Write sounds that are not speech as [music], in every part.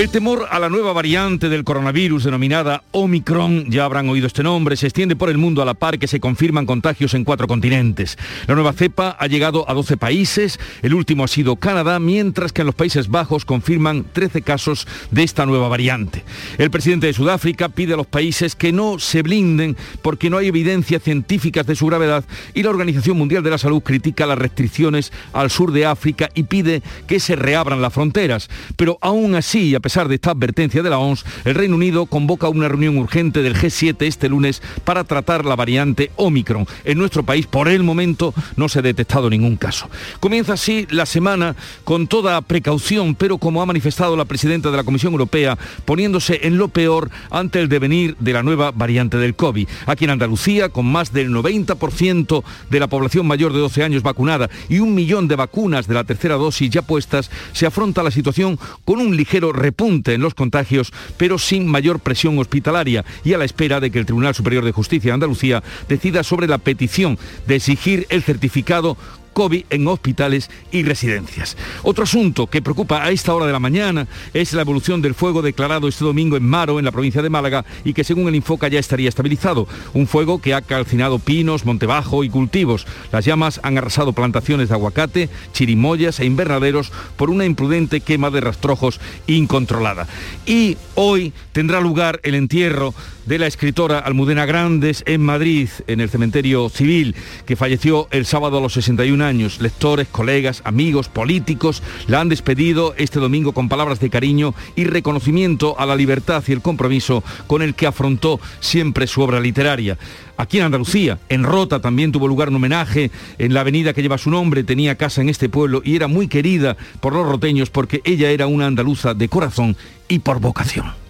El temor a la nueva variante del coronavirus denominada Omicron, ya habrán oído este nombre, se extiende por el mundo a la par que se confirman contagios en cuatro continentes. La nueva cepa ha llegado a 12 países, el último ha sido Canadá, mientras que en los Países Bajos confirman 13 casos de esta nueva variante. El presidente de Sudáfrica pide a los países que no se blinden porque no hay evidencias científicas de su gravedad y la Organización Mundial de la Salud critica las restricciones al sur de África y pide que se reabran las fronteras. Pero aún así, a pesar pesar de esta advertencia de la OMS, el Reino Unido convoca una reunión urgente del G7 este lunes para tratar la variante Omicron. En nuestro país, por el momento, no se ha detectado ningún caso. Comienza así la semana con toda precaución, pero como ha manifestado la presidenta de la Comisión Europea, poniéndose en lo peor ante el devenir de la nueva variante del COVID. Aquí en Andalucía, con más del 90% de la población mayor de 12 años vacunada y un millón de vacunas de la tercera dosis ya puestas, se afronta la situación con un ligero repunte punte en los contagios, pero sin mayor presión hospitalaria y a la espera de que el Tribunal Superior de Justicia de Andalucía decida sobre la petición de exigir el certificado COVID en hospitales y residencias. Otro asunto que preocupa a esta hora de la mañana es la evolución del fuego declarado este domingo en Maro, en la provincia de Málaga, y que según el Infoca ya estaría estabilizado. Un fuego que ha calcinado pinos, montebajo y cultivos. Las llamas han arrasado plantaciones de aguacate, chirimoyas e invernaderos por una imprudente quema de rastrojos incontrolada. Y hoy tendrá lugar el entierro de la escritora Almudena Grandes en Madrid, en el cementerio civil, que falleció el sábado a los 61 años. Lectores, colegas, amigos, políticos la han despedido este domingo con palabras de cariño y reconocimiento a la libertad y el compromiso con el que afrontó siempre su obra literaria. Aquí en Andalucía, en Rota también tuvo lugar un homenaje en la avenida que lleva su nombre, tenía casa en este pueblo y era muy querida por los roteños porque ella era una andaluza de corazón y por vocación.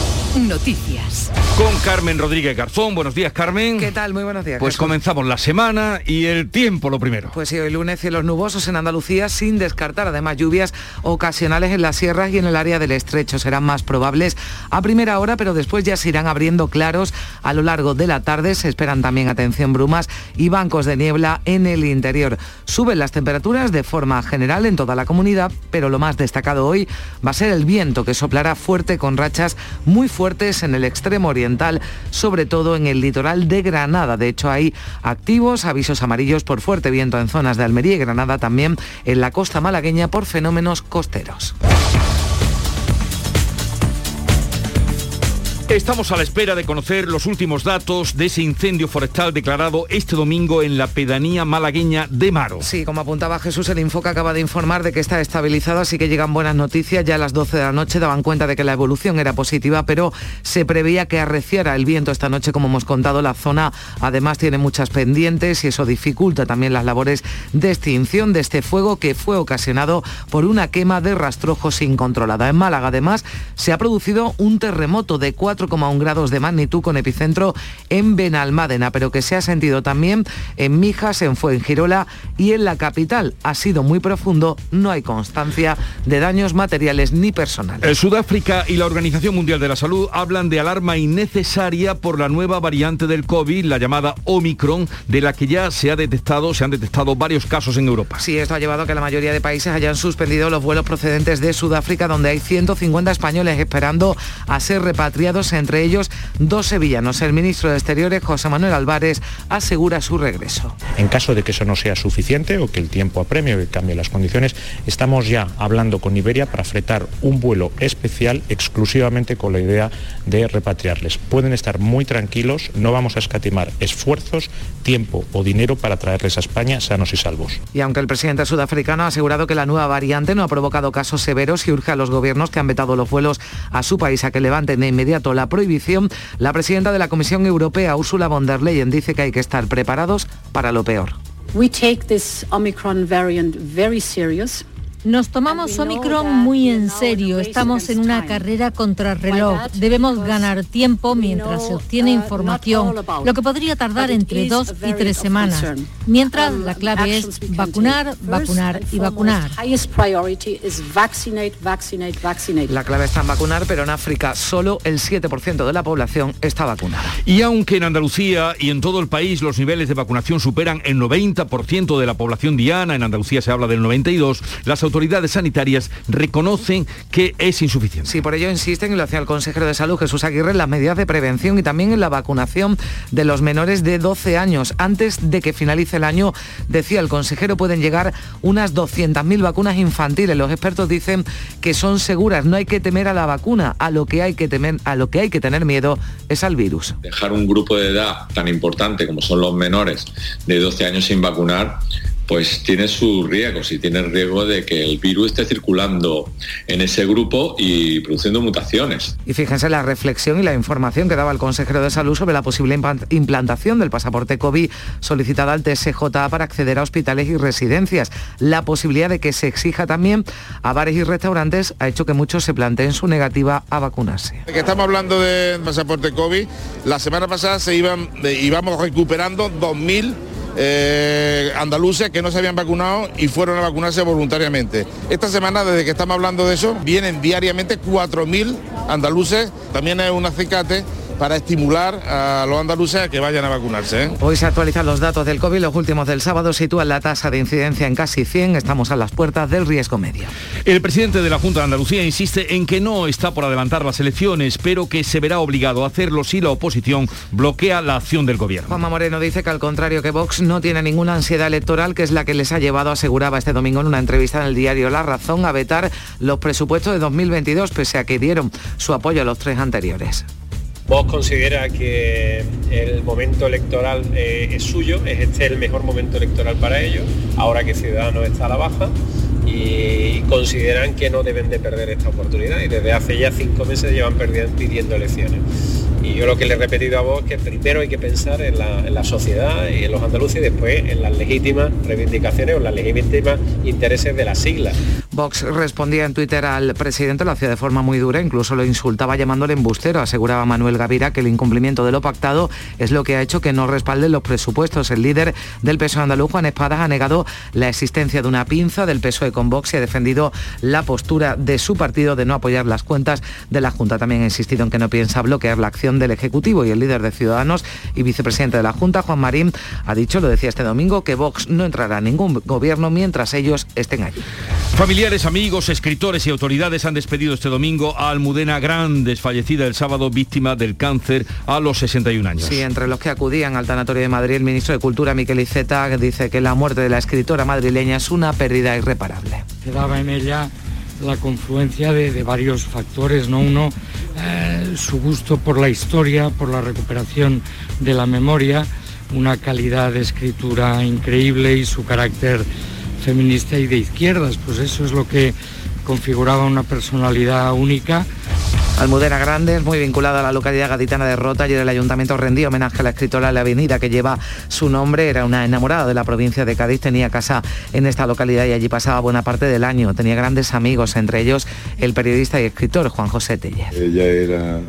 Noticias. Con Carmen Rodríguez Garzón. Buenos días, Carmen. ¿Qué tal? Muy buenos días. Pues comenzamos la semana y el tiempo lo primero. Pues sí, hoy lunes cielos nubosos en Andalucía sin descartar además lluvias ocasionales en las sierras y en el área del estrecho. Serán más probables a primera hora, pero después ya se irán abriendo claros a lo largo de la tarde. Se esperan también, atención, brumas y bancos de niebla en el interior. Suben las temperaturas de forma general en toda la comunidad, pero lo más destacado hoy va a ser el viento que soplará fuerte con rachas muy fuertes fuertes en el extremo oriental, sobre todo en el litoral de Granada. De hecho, hay activos avisos amarillos por fuerte viento en zonas de Almería y Granada, también en la costa malagueña por fenómenos costeros. Estamos a la espera de conocer los últimos datos de ese incendio forestal declarado este domingo en la pedanía malagueña de Maro. Sí, como apuntaba Jesús, el Infoca acaba de informar de que está estabilizado, así que llegan buenas noticias. Ya a las 12 de la noche daban cuenta de que la evolución era positiva, pero se preveía que arreciara el viento esta noche, como hemos contado. La zona además tiene muchas pendientes y eso dificulta también las labores de extinción de este fuego que fue ocasionado por una quema de rastrojos incontrolada. En Málaga, además, se ha producido un terremoto de 4 4,1 grados de magnitud con epicentro en Benalmádena, pero que se ha sentido también en Mijas, en Fuengirola y en la capital. Ha sido muy profundo, no hay constancia de daños materiales ni personales. El Sudáfrica y la Organización Mundial de la Salud hablan de alarma innecesaria por la nueva variante del COVID, la llamada Omicron, de la que ya se ha detectado, se han detectado varios casos en Europa. Sí, esto ha llevado a que la mayoría de países hayan suspendido los vuelos procedentes de Sudáfrica, donde hay 150 españoles esperando a ser repatriados entre ellos dos sevillanos. El ministro de Exteriores, José Manuel Álvarez, asegura su regreso. En caso de que eso no sea suficiente o que el tiempo apremie o que cambie las condiciones, estamos ya hablando con Iberia para fretar un vuelo especial exclusivamente con la idea de repatriarles. Pueden estar muy tranquilos, no vamos a escatimar esfuerzos, tiempo o dinero para traerles a España sanos y salvos. Y aunque el presidente sudafricano ha asegurado que la nueva variante no ha provocado casos severos y urge a los gobiernos que han vetado los vuelos a su país a que levanten de inmediato la prohibición, la presidenta de la Comisión Europea, Ursula von der Leyen, dice que hay que estar preparados para lo peor. We take this Omicron variant very. Nos tomamos Omicron muy en serio. Estamos en una carrera contra reloj. Debemos ganar tiempo mientras se obtiene información, lo que podría tardar entre dos y tres semanas. Mientras, la clave es vacunar, vacunar y vacunar. La clave está en vacunar, pero en África solo el 7% de la población está vacunada. Y aunque en Andalucía y en todo el país los niveles de vacunación superan el 90% de la población diana, en Andalucía se habla del 92%, las autoridades sanitarias reconocen que es insuficiente. Sí, por ello insisten, y lo hacía el consejero de salud Jesús Aguirre, en las medidas de prevención y también en la vacunación de los menores de 12 años. Antes de que finalice el año, decía el consejero, pueden llegar unas 200.000 vacunas infantiles. Los expertos dicen que son seguras, no hay que temer a la vacuna, a lo que hay que temer, a lo que hay que tener miedo es al virus. Dejar un grupo de edad tan importante como son los menores de 12 años sin vacunar pues tiene sus riesgos y tiene el riesgo de que el virus esté circulando en ese grupo y produciendo mutaciones. Y fíjense la reflexión y la información que daba el consejero de salud sobre la posible implantación del pasaporte COVID solicitada al TSJ para acceder a hospitales y residencias. La posibilidad de que se exija también a bares y restaurantes ha hecho que muchos se planteen su negativa a vacunarse. Que estamos hablando del pasaporte COVID, la semana pasada se iban, íbamos recuperando 2.000 eh, andaluces que no se habían vacunado y fueron a vacunarse voluntariamente. Esta semana, desde que estamos hablando de eso, vienen diariamente 4.000 andaluces, también es un acicate para estimular a los andaluces a que vayan a vacunarse. ¿eh? Hoy se actualizan los datos del COVID, los últimos del sábado sitúan la tasa de incidencia en casi 100, estamos a las puertas del riesgo medio. El presidente de la Junta de Andalucía insiste en que no está por adelantar las elecciones, pero que se verá obligado a hacerlo si la oposición bloquea la acción del gobierno. Juanma Moreno dice que al contrario que Vox no tiene ninguna ansiedad electoral, que es la que les ha llevado, aseguraba este domingo en una entrevista en el diario La Razón, a vetar los presupuestos de 2022, pese a que dieron su apoyo a los tres anteriores. Vos considera que el momento electoral eh, es suyo, es este el mejor momento electoral para ellos, ahora que Ciudadanos está a la baja. Y consideran que no deben de perder esta oportunidad. Y desde hace ya cinco meses llevan pidiendo elecciones. Y yo lo que le he repetido a vos es que primero hay que pensar en la, sociedad y en los andaluces y después en las legítimas reivindicaciones o las legítimas intereses de las siglas. Vox respondía en Twitter al presidente, lo hacía de forma muy dura, incluso lo insultaba llamándole embustero. Aseguraba Manuel Gavira que el incumplimiento de lo pactado es lo que ha hecho que no respalden los presupuestos. El líder del PSOE andaluz, Juan Espadas, ha negado la existencia de una pinza del PSOE con Vox y ha defendido la postura de su partido de no apoyar las cuentas de la Junta. También ha insistido en que no piensa bloquear la acción del Ejecutivo y el líder de Ciudadanos y vicepresidente de la Junta, Juan Marín, ha dicho, lo decía este domingo, que Vox no entrará en ningún gobierno mientras ellos estén allí. Familiares, amigos, escritores y autoridades han despedido este domingo a Almudena Grandes, fallecida el sábado víctima del cáncer a los 61 años. Sí, entre los que acudían al Tanatorio de Madrid, el ministro de Cultura, Miquel Iceta, dice que la muerte de la escritora madrileña es una pérdida irreparable. Quedaba en ella la confluencia de, varios factores, ¿no? Uno, eh, su gusto por la historia, por la recuperación de la memoria, una calidad de escritura increíble y su carácter feminista y de izquierdas, pues eso es lo que configuraba una personalidad única Almudena Grande es muy vinculada a la localidad gaditana de Rota y el ayuntamiento rendía homenaje a la escritora de la avenida que lleva su nombre. Era una enamorada de la provincia de Cádiz, tenía casa en esta localidad y allí pasaba buena parte del año. Tenía grandes amigos, entre ellos el periodista y escritor Juan José Tellez. Ella era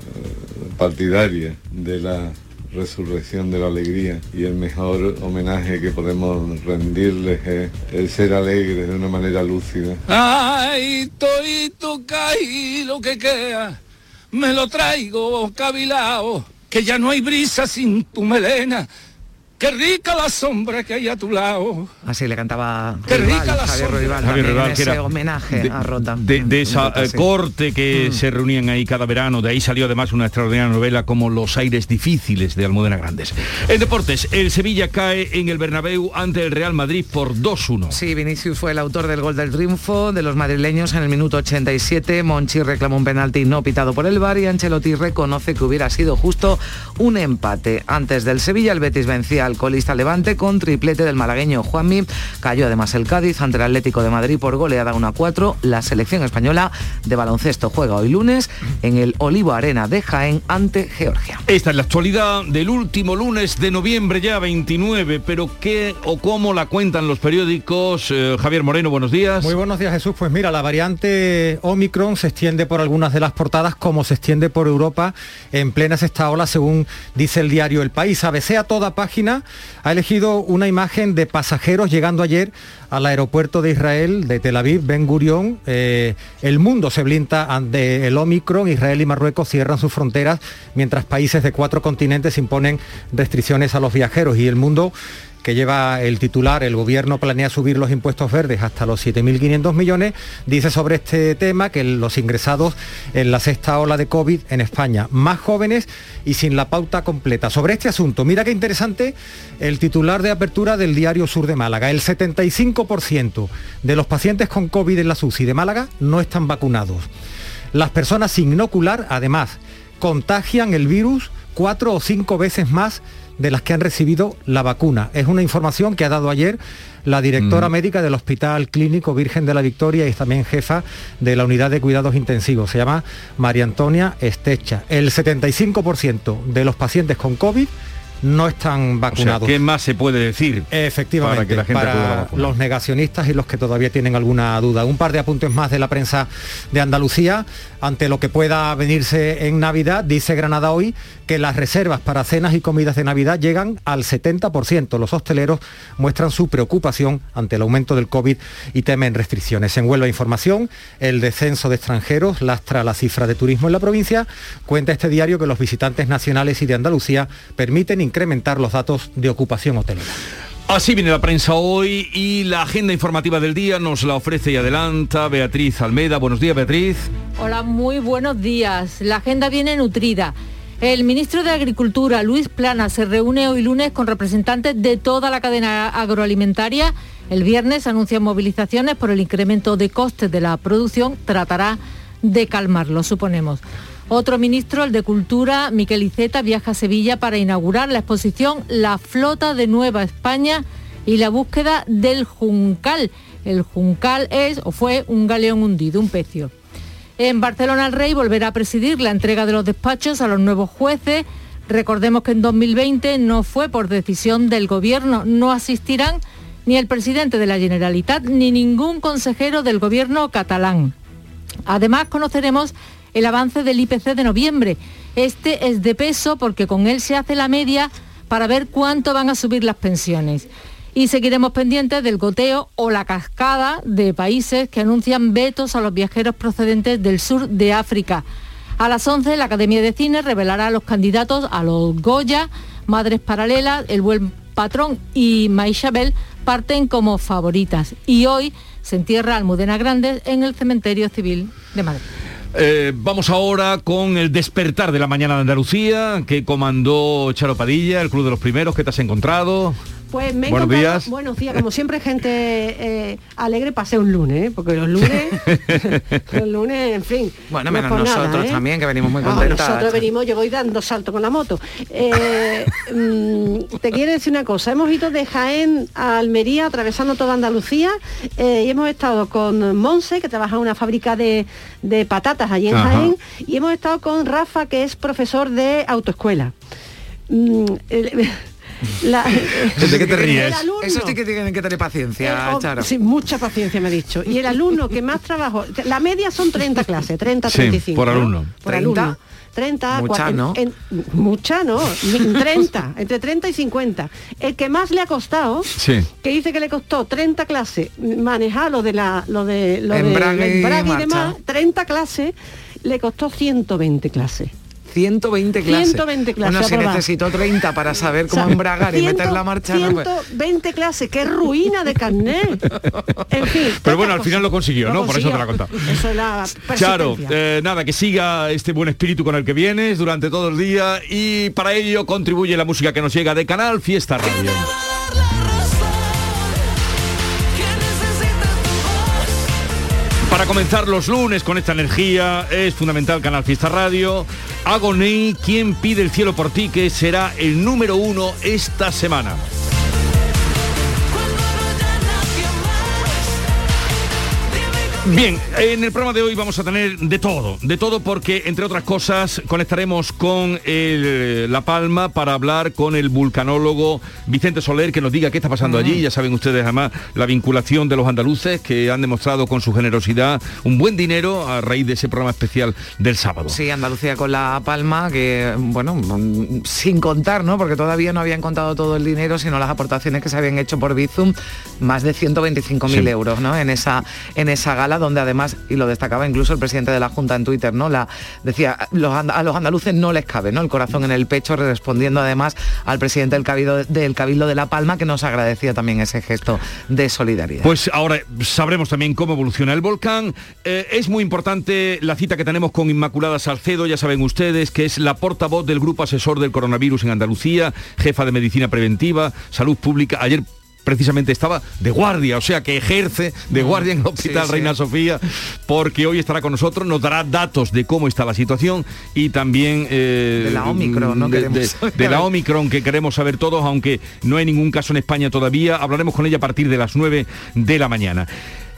partidaria de la resurrección de la alegría y el mejor homenaje que podemos rendirles es el ser alegres de una manera lúcida. Ay, lo que queda me lo traigo cabilao, que ya no hay brisa sin tu melena, Qué rica la sombra que hay a tu lado. Así le cantaba Qué rica la Javier Ruibal, Javier Ruibal, que era homenaje a Rota. De, esa eh, corte que mm. se reunían ahí cada verano. De ahí salió además una extraordinaria novela como Los aires difíciles de Almudena Grandes. En deportes, el Sevilla cae en el Bernabéu ante el Real Madrid por 2-1. Sí, Vinicius fue el autor del gol del triunfo de los madrileños en el minuto 87. Monchi reclamó un penalti no pitado por el VAR y Ancelotti reconoce que hubiera sido justo un empate. Antes del Sevilla, el Betis vencía al colista Levante con triplete del malagueño Juanmi. Cayó además el Cádiz ante el Atlético de Madrid por goleada 1 a 4. La selección española de baloncesto juega hoy lunes en el Olivo Arena de Jaén ante Georgia. Esta es la actualidad del último lunes de noviembre ya 29, pero ¿qué o cómo la cuentan los periódicos? Eh, Javier Moreno, buenos días. Muy buenos días Jesús. Pues mira, la variante Omicron se extiende por algunas de las portadas como se extiende por Europa en plena sexta ola, según dice el diario El País. ABC a toda página ha elegido una imagen de pasajeros llegando ayer al aeropuerto de Israel, de Tel Aviv, Ben Gurion. Eh, el mundo se blinda ante el Omicron. Israel y Marruecos cierran sus fronteras mientras países de cuatro continentes imponen restricciones a los viajeros y el mundo que lleva el titular, el gobierno planea subir los impuestos verdes hasta los 7.500 millones, dice sobre este tema que los ingresados en la sexta ola de COVID en España, más jóvenes y sin la pauta completa. Sobre este asunto, mira qué interesante el titular de apertura del diario Sur de Málaga. El 75% de los pacientes con COVID en la SUSI de Málaga no están vacunados. Las personas sin inocular, además, contagian el virus cuatro o cinco veces más de las que han recibido la vacuna. Es una información que ha dado ayer la directora médica del Hospital Clínico Virgen de la Victoria y también jefa de la unidad de cuidados intensivos. Se llama María Antonia Estecha. El 75% de los pacientes con COVID no están vacunados. ¿Qué más se puede decir? Efectivamente, para, los negacionistas y los que todavía tienen alguna duda. Un par de apuntes más de la prensa de Andalucía ante lo que pueda venirse en Navidad, dice Granada hoy que las reservas para cenas y comidas de Navidad llegan al 70%. Los hosteleros muestran su preocupación ante el aumento del COVID y temen restricciones. En Huelva Información, el descenso de extranjeros lastra la cifra de turismo en la provincia. Cuenta este diario que los visitantes nacionales y de Andalucía permiten incrementar los datos de ocupación hotelera. Así viene la prensa hoy y la agenda informativa del día nos la ofrece y adelanta Beatriz Almeda. Buenos días, Beatriz. Hola, muy buenos días. La agenda viene nutrida. El ministro de Agricultura, Luis Plana, se reúne hoy lunes con representantes de toda la cadena agroalimentaria. El viernes anuncia movilizaciones por el incremento de costes de la producción. Tratará de calmarlo, suponemos. Otro ministro, el de Cultura, Miquel Iceta, viaja a Sevilla para inaugurar la exposición La Flota de Nueva España y la búsqueda del Juncal. El Juncal es o fue un galeón hundido, un pecio. En Barcelona el Rey volverá a presidir la entrega de los despachos a los nuevos jueces. Recordemos que en 2020 no fue por decisión del Gobierno. No asistirán ni el presidente de la Generalitat ni ningún consejero del Gobierno catalán. Además conoceremos el avance del IPC de noviembre. Este es de peso porque con él se hace la media para ver cuánto van a subir las pensiones. Y seguiremos pendientes del goteo o la cascada de países que anuncian vetos a los viajeros procedentes del sur de África. A las 11 la Academia de Cine revelará a los candidatos a los Goya, Madres Paralelas, El Buen Patrón y Maishabel parten como favoritas. Y hoy se entierra Almudena Grandes en el Cementerio Civil de Madrid. Eh, vamos ahora con el despertar de la mañana de Andalucía que comandó Charo Padilla, el Club de los Primeros. ¿Qué te has encontrado? Pues me Buenos días. Buenos días. Como siempre, gente eh, alegre pasé un lunes, ¿eh? porque los lunes, [laughs] los lunes, en fin. Bueno, menos nosotros también, que venimos muy contentos. nosotros venimos, yo voy dando salto con la moto. Mm, te quiero decir una cosa, hemos ido de Jaén a Almería, atravesando toda Andalucía, y hemos estado con Monse, que trabaja en una fábrica de, de patatas allí en Jaén, y hemos estado con Rafa, que es profesor de autoescuela. Mm, [laughs] ¿De qué te ríes? Eso sí que tienen que tener paciencia, Charo. Sí, mucha paciencia me ha dicho. Y el alumno que más trabajo, la media son 30 clases, 30, 35. por alumno. Por alumno. 30, mucha, ¿no? mucha, ¿no? 30, entre 30 y 50. El que más le ha costado, que dice que le costó 30 clases manejar lo de la lo de lo embrague, y demás, 30 clases, le costó 120 clases. 120 clases. 120 clases. Bueno, si necesito 30 para saber cómo embragar y meter la marcha. 120 clases, qué ruina de carnet. [laughs] En fin. Pero bueno, al final lo consiguió, ¿no? Por eso te la he contado. Eso es la Claro, eh, nada, que siga este buen espíritu con el que vienes durante todo el día y para ello contribuye la música que nos llega de Canal Fiesta Radio. Para comenzar los lunes con esta energía es fundamental Canal Fiesta Radio. Agoní, ¿quién pide el cielo por ti? Que será el número uno esta semana. Bien, en el programa de hoy vamos a tener de todo, de todo porque, entre otras cosas, conectaremos con el- La Palma para hablar con el vulcanólogo Vicente Soler, que nos diga qué está pasando allí. Ya saben ustedes, además, la vinculación de los andaluces que han demostrado con su generosidad un buen dinero a raíz de ese programa especial del sábado. Sí, Andalucía con la palma, que bueno, mm, sin contar, ¿no? Porque todavía no habían contado todo el dinero, sino las aportaciones que se habían hecho por Bizum, más de 125.000 Sí. euros, ¿no? En esa, en esa gala donde además, y lo destacaba incluso el presidente de la Junta en Twitter, ¿no? La, decía, los, a los andaluces no les cabe, ¿no? El corazón en el pecho, respondiendo además al presidente del Cabildo, del Cabildo de La Palma, que nos agradecía también ese gesto de solidaridad. Pues ahora sabremos también cómo evoluciona el volcán. Eh, es muy importante la cita que tenemos con Inmaculada Salcedo, ya saben ustedes, que es la portavoz del Grupo Asesor del Coronavirus en Andalucía, jefa de Medicina Preventiva, Salud Pública. Ayer precisamente estaba de guardia, o sea que ejerce de guardia en el Hospital sí. Reina Sofía, porque hoy estará con nosotros, nos dará datos de cómo está la situación y también... eh, De la Omicron, ¿no? de- de la Omicron que queremos saber todos, aunque no hay ningún caso en España todavía. Hablaremos con ella a partir de las 9 de la mañana.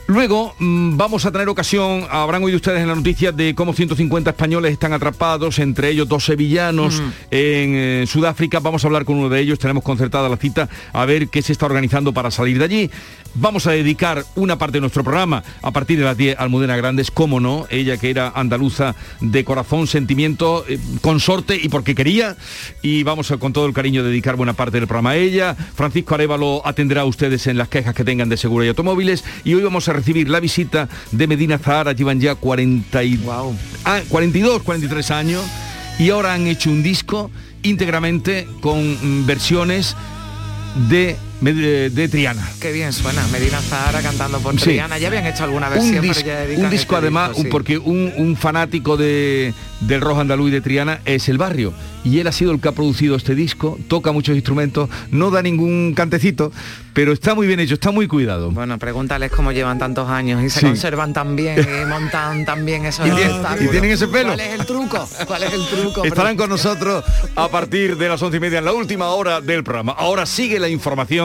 Luego mm, vamos a tener ocasión, habrán oído ustedes en la noticia de cómo 150 españoles están atrapados, entre ellos dos sevillanos en eh, Sudáfrica. Vamos a hablar con uno de ellos, tenemos concertada la cita a ver qué se está organizando para salir de allí. Vamos a dedicar una parte de nuestro programa a partir de las 10 a Almudena Grandes, cómo no, ella que era andaluza de corazón, sentimiento, eh, consorte y porque quería. Y vamos a, con todo el cariño dedicar buena parte del programa a ella. Francisco Arevalo atenderá a ustedes en las quejas que tengan de seguro y automóviles. Y hoy vamos a recibir la visita de Medina Zahara, llevan ya 40 y- ah, 42, 43 años y ahora han hecho un disco íntegramente con mm, versiones de, de, de Triana. Qué bien suena, Medina Zahara cantando por Sí. Triana. Ya habían hecho alguna versión, un, pero dis- ya dedican un disco este además, disco, un- sí. porque un, un fanático de, del rock andaluz y de Triana es el barrio. Y él ha sido el que ha producido este disco, toca muchos instrumentos, no da ningún cantecito, pero está muy bien hecho, está muy cuidado. Bueno, pregúntales cómo llevan tantos años y se Sí. conservan tan bien y [laughs] montan tan bien esos Y y tienen ese pelo. ¿Cuál es el truco? ¿Cuál es el truco? Estarán con nosotros a partir de las once y media en la última hora del programa. Ahora sigue la información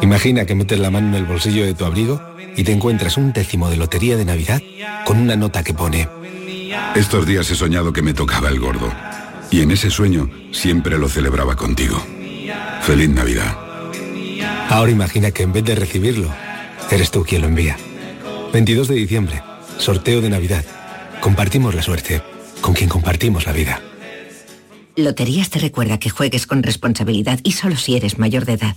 Imagina que metes la mano en el bolsillo de tu abrigo y te encuentras un décimo de lotería de Navidad con una nota que pone Estos días he soñado que me tocaba el gordo. Y en ese sueño siempre lo celebraba contigo. Feliz Navidad. Ahora imagina que en vez de recibirlo, eres tú quien lo envía. 22 de diciembre, sorteo de Navidad. Compartimos la suerte con quien compartimos la vida. Loterías te recuerda que juegues con responsabilidad y solo si eres mayor de edad.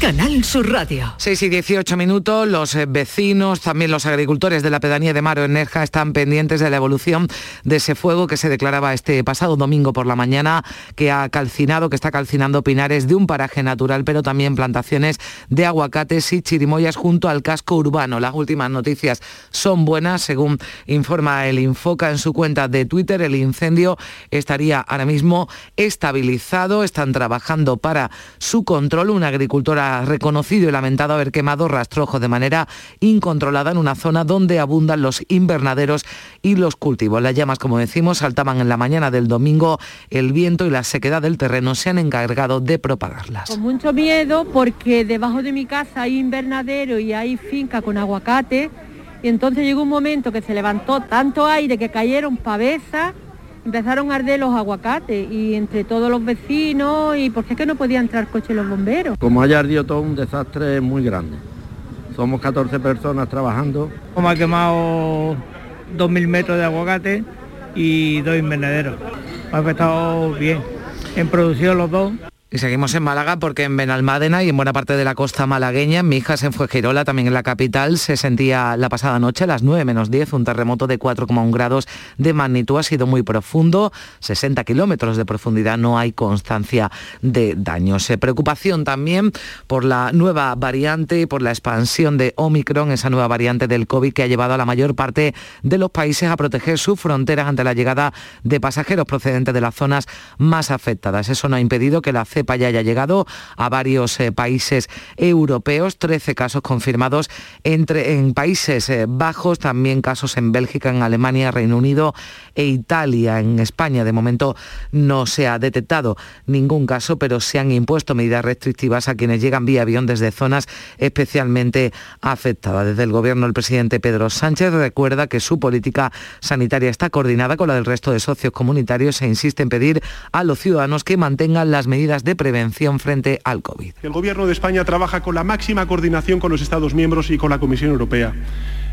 Canal Sur Radio. 6 y 18 minutos, los eh, vecinos, también los agricultores de la pedanía de Maro en Nerja están pendientes de la evolución de ese fuego que se declaraba este pasado domingo por la mañana, que ha calcinado, que está calcinando pinares de un paraje natural, pero también plantaciones de aguacates y chirimoyas junto al casco urbano. Las últimas noticias son buenas, según informa el Infoca en su cuenta de Twitter, el incendio estaría ahora mismo estabilizado, están trabajando para su control. Una agricultora ha reconocido y lamentado haber quemado rastrojos de manera incontrolada en una zona donde abundan los invernaderos y los cultivos. Las llamas, como decimos, saltaban en la mañana del domingo. El viento y la sequedad del terreno se han encargado de propagarlas. Con mucho miedo porque debajo de mi casa hay invernadero y hay finca con aguacate y entonces llegó un momento que se levantó tanto aire que cayeron pavesas empezaron a arder los aguacates y entre todos los vecinos y porque es que no podía entrar coche los bomberos. Como haya ardido todo un desastre muy grande. Somos 14 personas trabajando. Como ha quemado 2.000 metros de aguacate y dos invernaderos. Ha afectado bien. En producción los dos. Y seguimos en Málaga porque en Benalmádena y en buena parte de la costa malagueña, en Mijas, en Fuegirola, también en la capital, se sentía la pasada noche a las 9 menos 10 un terremoto de 4,1 grados de magnitud. Ha sido muy profundo, 60 kilómetros de profundidad, no hay constancia de daños. Eh, preocupación también por la nueva variante y por la expansión de Omicron, esa nueva variante del COVID que ha llevado a la mayor parte de los países a proteger sus fronteras ante la llegada de pasajeros procedentes de las zonas más afectadas. Eso no ha impedido que la cepa ya haya llegado a varios eh, países europeos, 13 casos confirmados entre, en Países eh, Bajos, también casos en Bélgica, en Alemania, Reino Unido e Italia. En España de momento no se ha detectado ningún caso, pero se han impuesto medidas restrictivas a quienes llegan vía avión desde zonas especialmente afectadas. Desde el gobierno el presidente Pedro Sánchez recuerda que su política sanitaria está coordinada con la del resto de socios comunitarios e insiste en pedir a los ciudadanos que mantengan las medidas de prevención frente al COVID. El Gobierno de España trabaja con la máxima coordinación con los Estados miembros y con la Comisión Europea,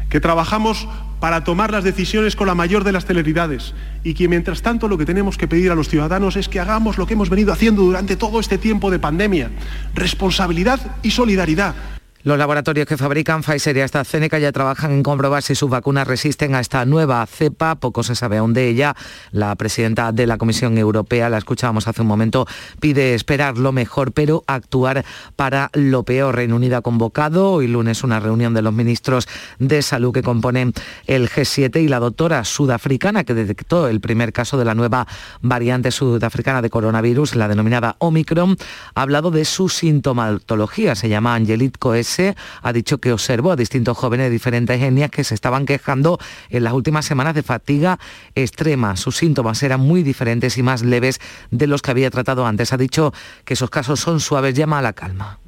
que trabajamos para tomar las decisiones con la mayor de las celeridades y que mientras tanto lo que tenemos que pedir a los ciudadanos es que hagamos lo que hemos venido haciendo durante todo este tiempo de pandemia, responsabilidad y solidaridad. Los laboratorios que fabrican Pfizer y AstraZeneca ya trabajan en comprobar si sus vacunas resisten a esta nueva cepa. Poco se sabe aún de ella. La presidenta de la Comisión Europea, la escuchábamos hace un momento, pide esperar lo mejor, pero actuar para lo peor. Reino Unido ha convocado hoy lunes una reunión de los ministros de salud que componen el G7 y la doctora sudafricana que detectó el primer caso de la nueva variante sudafricana de coronavirus, la denominada Omicron, ha hablado de su sintomatología. Se llama Angelit Coes ha dicho que observó a distintos jóvenes de diferentes etnias que se estaban quejando en las últimas semanas de fatiga extrema. Sus síntomas eran muy diferentes y más leves de los que había tratado antes. Ha dicho que esos casos son suaves, llama a la calma.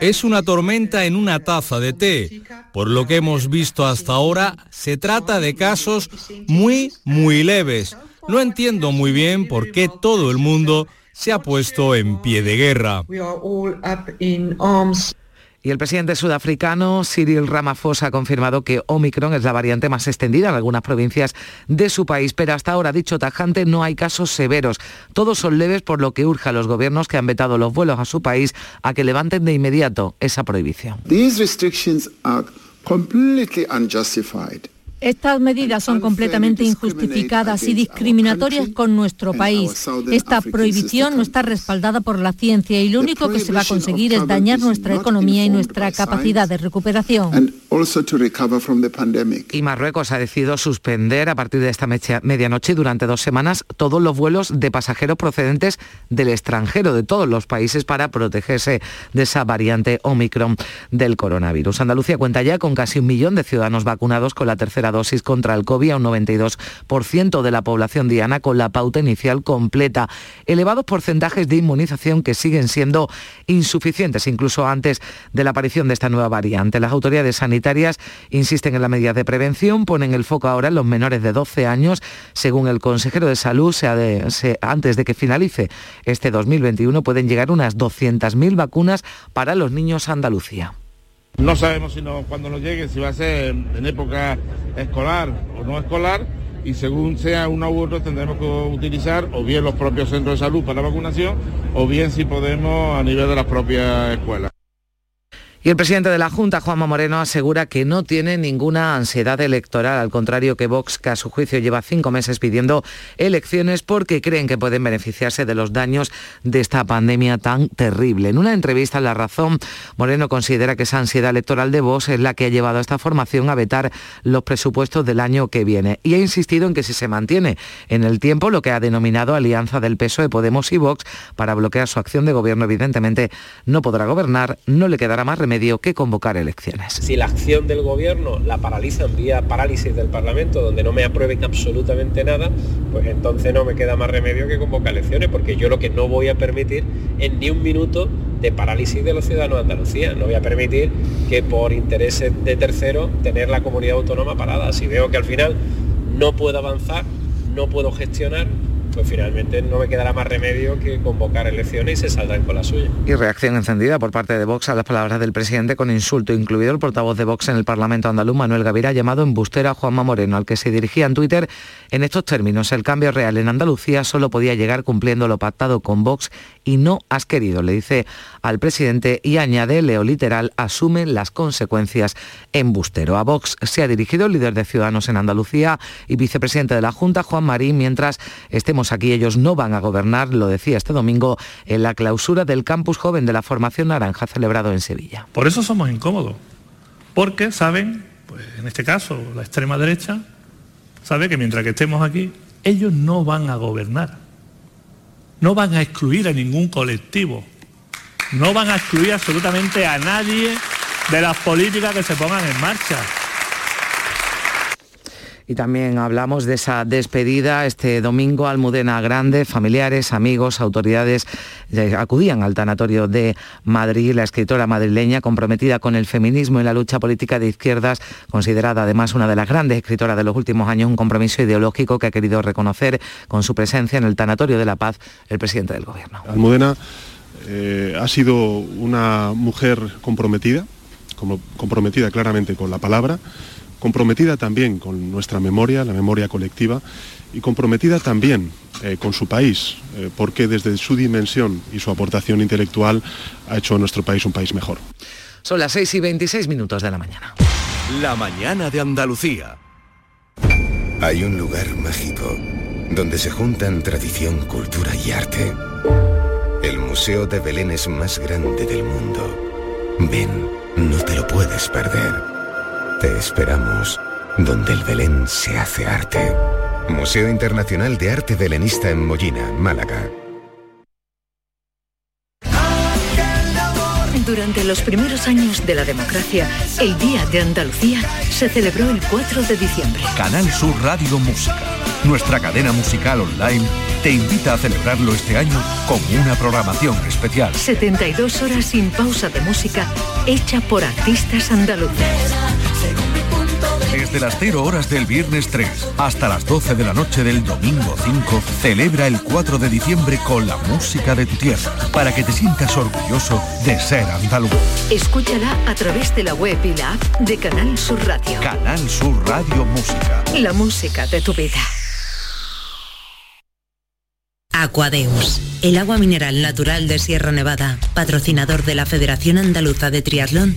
Es una tormenta en una taza de té. Por lo que hemos visto hasta ahora, se trata de casos muy, muy leves. No entiendo muy bien por qué todo el mundo se ha puesto en pie de guerra. Y el presidente sudafricano Cyril Ramaphosa ha confirmado que Omicron es la variante más extendida en algunas provincias de su país, pero hasta ahora, dicho tajante, no hay casos severos. Todos son leves, por lo que urge a los gobiernos que han vetado los vuelos a su país a que levanten de inmediato esa prohibición. Estas medidas son completamente injustificadas y discriminatorias con nuestro país. Esta prohibición no está respaldada por la ciencia y lo único que se va a conseguir es dañar nuestra economía y nuestra capacidad de recuperación. Y Marruecos ha decidido suspender a partir de esta medianoche durante dos semanas todos los vuelos de pasajeros procedentes del extranjero, de todos los países, para protegerse de esa variante Omicron del coronavirus. Andalucía cuenta ya con casi un millón de ciudadanos vacunados con la tercera dosis contra el COVID a un 92% de la población diana con la pauta inicial completa. Elevados porcentajes de inmunización que siguen siendo insuficientes incluso antes de la aparición de esta nueva variante. Las autoridades sanitarias insisten en las medidas de prevención, ponen el foco ahora en los menores de 12 años. Según el consejero de salud, antes de que finalice este 2021 pueden llegar unas 200.000 vacunas para los niños Andalucía. No sabemos si no, cuando nos llegue, si va a ser en época escolar o no escolar, y según sea uno u otro tendremos que utilizar o bien los propios centros de salud para la vacunación, o bien si podemos a nivel de las propias escuelas. Y el presidente de la Junta, Juanma Moreno, asegura que no tiene ninguna ansiedad electoral, al contrario que Vox, que a su juicio lleva cinco meses pidiendo elecciones porque creen que pueden beneficiarse de los daños de esta pandemia tan terrible. En una entrevista en La Razón, Moreno considera que esa ansiedad electoral de Vox es la que ha llevado a esta formación a vetar los presupuestos del año que viene. Y ha insistido en que si se mantiene en el tiempo lo que ha denominado alianza del peso de Podemos y Vox para bloquear su acción de gobierno, evidentemente no podrá gobernar, no le quedará más remedio medio que convocar elecciones. Si la acción del gobierno la paralizan vía parálisis del Parlamento, donde no me aprueben absolutamente nada, pues entonces no me queda más remedio que convocar elecciones, porque yo lo que no voy a permitir es ni un minuto de parálisis de los ciudadanos de Andalucía. No voy a permitir que por intereses de terceros tener la comunidad autónoma parada. Si veo que al final no puedo avanzar no puedo gestionar, pues finalmente no me quedará más remedio que convocar elecciones y se saldrán con la suya. Y reacción encendida por parte de Vox a las palabras del presidente con insulto, incluido el portavoz de Vox en el Parlamento andaluz, Manuel Gavira, llamado embustero a Juanma Moreno, al que se dirigía en Twitter en estos términos. El cambio real en Andalucía solo podía llegar cumpliendo lo pactado con Vox y no has querido, le dice al presidente y añade, leo literal, asume las consecuencias embustero. A Vox se ha dirigido el líder de Ciudadanos en Andalucía y vicepresidente de la Junta, Juan Marín, mientras estemos aquí ellos no van a gobernar, lo decía este domingo en la clausura del campus joven de la formación naranja celebrado en Sevilla. Por eso somos incómodos, porque saben, pues en este caso la extrema derecha, sabe que mientras que estemos aquí, ellos no van a gobernar, no van a excluir a ningún colectivo, no van a excluir absolutamente a nadie de las políticas que se pongan en marcha. Y también hablamos de esa despedida este domingo Almudena Grande, familiares, amigos, autoridades eh, acudían al tanatorio de Madrid. La escritora madrileña comprometida con el feminismo y la lucha política de izquierdas, considerada además una de las grandes escritoras de los últimos años, un compromiso ideológico que ha querido reconocer con su presencia en el tanatorio de la paz el presidente del gobierno. Almudena eh, ha sido una mujer comprometida, comprometida claramente con la palabra, comprometida también con nuestra memoria, la memoria colectiva, y comprometida también eh, con su país, eh, porque desde su dimensión y su aportación intelectual ha hecho a nuestro país un país mejor. Son las 6 y 26 minutos de la mañana. La mañana de Andalucía. Hay un lugar mágico donde se juntan tradición, cultura y arte. El Museo de Belén es más grande del mundo. Ven, no te lo puedes perder. Te esperamos donde el Belén se hace arte. Museo Internacional de Arte Belenista en Mollina, Málaga. Durante los primeros años de la democracia, el Día de Andalucía se celebró el 4 de diciembre. Canal Sur Radio Música, nuestra cadena musical online, te invita a celebrarlo este año con una programación especial. 72 horas sin pausa de música hecha por artistas andaluces. Desde las 0 horas del viernes 3 hasta las 12 de la noche del domingo 5, celebra el 4 de diciembre con la música de tu tierra, para que te sientas orgulloso de ser andaluz. Escúchala a través de la web y la app de Canal Sur Radio. Canal Sur Radio Música. La música de tu vida. Aquadeus, el agua mineral natural de Sierra Nevada, patrocinador de la Federación Andaluza de Triatlón,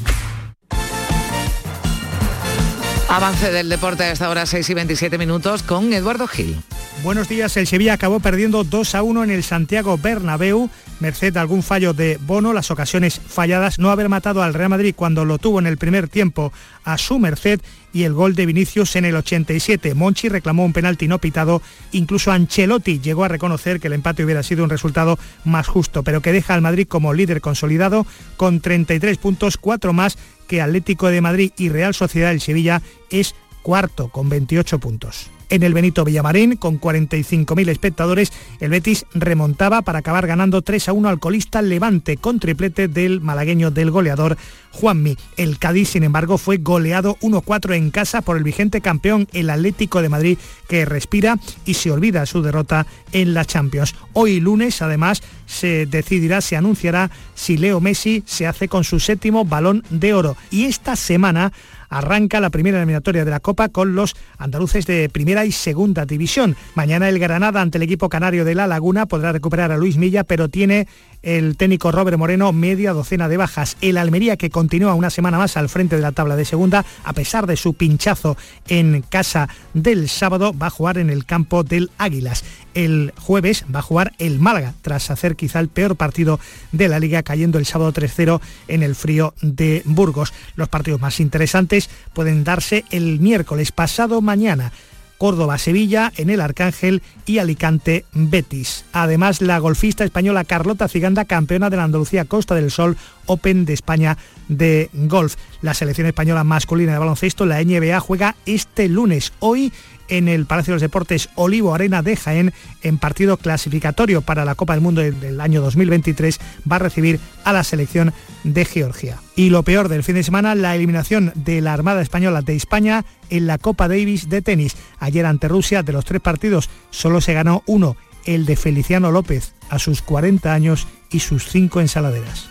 Avance del deporte a esta hora 6 y 27 minutos con Eduardo Gil. Buenos días, el Sevilla acabó perdiendo 2 a 1 en el Santiago Bernabéu, merced a algún fallo de Bono, las ocasiones falladas, no haber matado al Real Madrid cuando lo tuvo en el primer tiempo a su merced y el gol de Vinicius en el 87. Monchi reclamó un penalti no pitado, incluso Ancelotti llegó a reconocer que el empate hubiera sido un resultado más justo, pero que deja al Madrid como líder consolidado con 33 puntos, 4 más que Atlético de Madrid y Real Sociedad del Sevilla es cuarto con 28 puntos en el Benito Villamarín, con 45.000 espectadores, el Betis remontaba para acabar ganando 3 a 1 al colista Levante con triplete del malagueño del goleador Juanmi. El Cádiz, sin embargo, fue goleado 1-4 en casa por el vigente campeón, el Atlético de Madrid, que respira y se olvida su derrota en la Champions. Hoy lunes, además, se decidirá, se anunciará si Leo Messi se hace con su séptimo balón de oro. Y esta semana arranca la primera eliminatoria de la Copa con los andaluces de primera y segunda división. Mañana el Granada ante el equipo canario de La Laguna podrá recuperar a Luis Milla, pero tiene el técnico Robert Moreno media docena de bajas. El Almería que continúa una semana más al frente de la tabla de segunda, a pesar de su pinchazo en casa del sábado, va a jugar en el campo del Águilas. El jueves va a jugar el Málaga, tras hacer quizá el peor partido de la liga, cayendo el sábado 3-0 en el frío de Burgos. Los partidos más interesantes pueden darse el miércoles pasado mañana. Córdoba-Sevilla en el Arcángel y Alicante-Betis. Además, la golfista española Carlota Ciganda, campeona de la Andalucía Costa del Sol Open de España de golf. La selección española masculina de baloncesto, la NBA, juega este lunes. Hoy en el Palacio de los Deportes Olivo Arena de Jaén en partido clasificatorio para la Copa del Mundo del año 2023 va a recibir a la selección de Georgia. Y lo peor del fin de semana, la eliminación de la Armada Española de España en la Copa Davis de tenis. Ayer ante Rusia, de los tres partidos, solo se ganó uno, el de Feliciano López, a sus 40 años y sus cinco ensaladeras.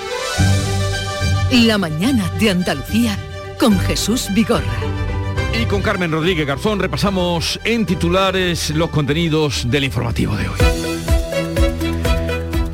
La mañana de Andalucía con Jesús Vigorra. Y con Carmen Rodríguez Garzón repasamos en titulares los contenidos del informativo de hoy.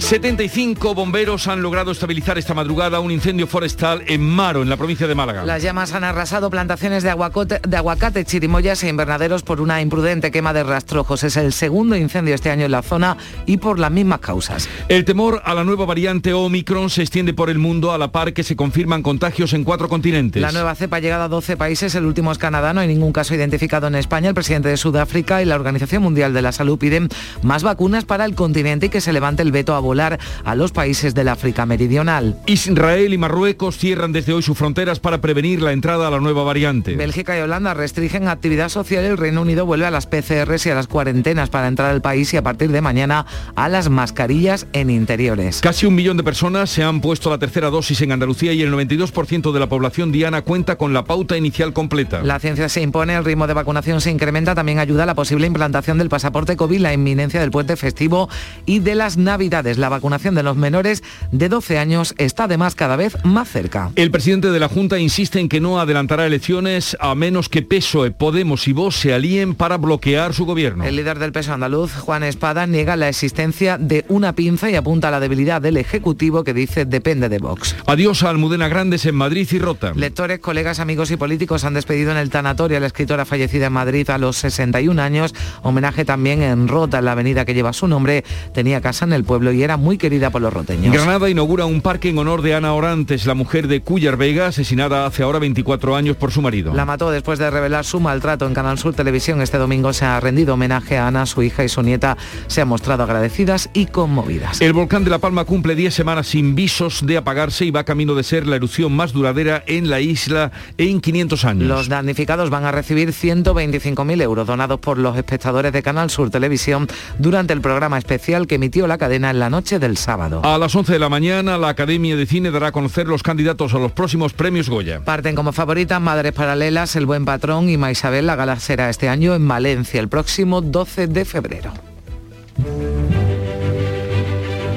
75 bomberos han logrado estabilizar esta madrugada un incendio forestal en Maro, en la provincia de Málaga. Las llamas han arrasado plantaciones de, aguacote, de aguacate, chirimoyas e invernaderos por una imprudente quema de rastrojos. Es el segundo incendio este año en la zona y por las mismas causas. El temor a la nueva variante Omicron se extiende por el mundo a la par que se confirman contagios en cuatro continentes. La nueva cepa ha llegado a 12 países, el último es Canadá, no hay ningún caso identificado en España. El presidente de Sudáfrica y la Organización Mundial de la Salud piden más vacunas para el continente y que se levante el veto a volar a los países del África Meridional. Israel y Marruecos cierran desde hoy sus fronteras para prevenir la entrada a la nueva variante. Bélgica y Holanda restringen actividad social y el Reino Unido vuelve a las PCRs y a las cuarentenas para entrar al país y a partir de mañana a las mascarillas en interiores. Casi un millón de personas se han puesto la tercera dosis en Andalucía y el 92% de la población diana cuenta con la pauta inicial completa. La ciencia se impone, el ritmo de vacunación se incrementa, también ayuda a la posible implantación del pasaporte COVID, la inminencia del puente festivo y de las navidades. La vacunación de los menores de 12 años está además cada vez más cerca. El presidente de la Junta insiste en que no adelantará elecciones a menos que PSOE, Podemos y Vox se alíen para bloquear su gobierno. El líder del PSOE andaluz, Juan Espada, niega la existencia de una pinza y apunta a la debilidad del Ejecutivo que dice depende de Vox. Adiós a Almudena Grandes en Madrid y Rota. Lectores, colegas, amigos y políticos han despedido en el tanatorio a la escritora fallecida en Madrid a los 61 años. Homenaje también en Rota, en la avenida que lleva su nombre. Tenía casa en el pueblo y era muy querida por los roteños. Granada inaugura un parque en honor de Ana Orantes, la mujer de Cuyar Vega, asesinada hace ahora 24 años por su marido. La mató después de revelar su maltrato en Canal Sur Televisión. Este domingo se ha rendido homenaje a Ana, su hija y su nieta se han mostrado agradecidas y conmovidas. El volcán de La Palma cumple 10 semanas sin visos de apagarse y va camino de ser la erupción más duradera en la isla en 500 años. Los damnificados van a recibir 125.000 euros donados por los espectadores de Canal Sur Televisión durante el programa especial que emitió la cadena en la noche del sábado. A las 11 de la mañana, la Academia de Cine dará a conocer los candidatos a los próximos premios Goya. Parten como favoritas Madres Paralelas, El Buen Patrón y Maisabel. La gala será este año en Valencia, el próximo 12 de febrero.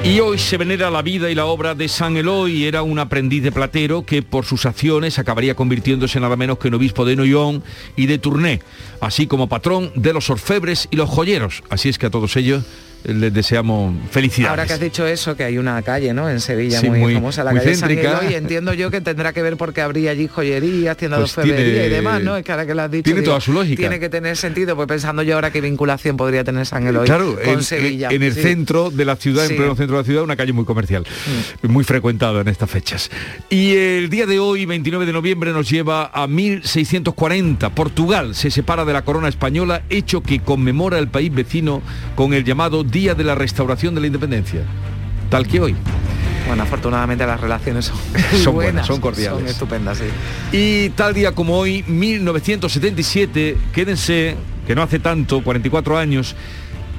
Y hoy se venera la vida y la obra de San Eloy. Era un aprendiz de platero que por sus acciones acabaría convirtiéndose nada menos que en obispo de Noyon y de Tournai, así como patrón de los orfebres y los joyeros. Así es que a todos ellos les deseamos felicidades. Ahora que has dicho eso, que hay una calle, ¿no? En Sevilla Sí, muy, muy- famosa, la muy calle San céntrica. Eloy, entiendo yo que tendrá que ver porque habría allí joyerías, tiendas Pues de orfebrería y demás, ¿no? Es que ahora que lo has dicho. tiene toda su lógica. Tiene que tener sentido, pues pensando yo ahora qué vinculación podría tener San Eloy Claro, con en, Sevilla. en el Sí. centro de la ciudad, Sí. en pleno centro de la ciudad, una calle muy comercial, muy frecuentada en estas fechas. Y el día de hoy, 29 de noviembre, nos lleva a 1640. Portugal se separa de la corona española, hecho que conmemora el país vecino con el llamado Día de la Restauración de la Independencia. Tal que hoy. Bueno, afortunadamente las relaciones son, [laughs] Son buenas, buenas, son cordiales. Son estupendas, sí. Y tal día como hoy, 1977, quédense, que no hace tanto, 44 años,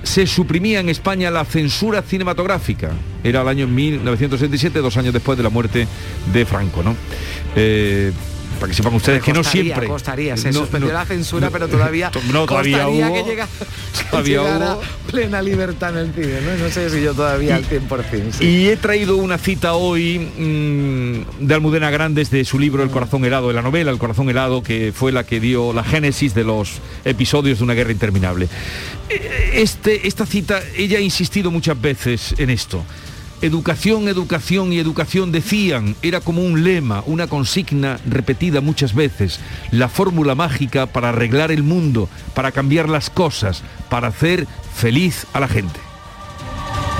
se suprimía en España la censura cinematográfica. Era el año 1977, dos años después de la muerte de Franco, ¿no? Eh, para que sepan ustedes que no siempre. Costaría, se No, suspendió no, la censura, no, pero todavía, no, todavía hubo- que llega- todavía hubo- plena libertad en el cine, ¿no? Sé si yo todavía al 100%. sí. Y he traído una cita hoy mm, de Almudena Grandes de su libro El corazón helado, de la novela El corazón helado, que fue la que dio la génesis de los episodios de una guerra interminable. Eh, Este, esta cita, ella ha insistido muchas veces en esto. Educación, educación y educación decían, era como un lema, una consigna repetida muchas veces, la fórmula mágica para arreglar el mundo, para cambiar las cosas, para hacer feliz a la gente.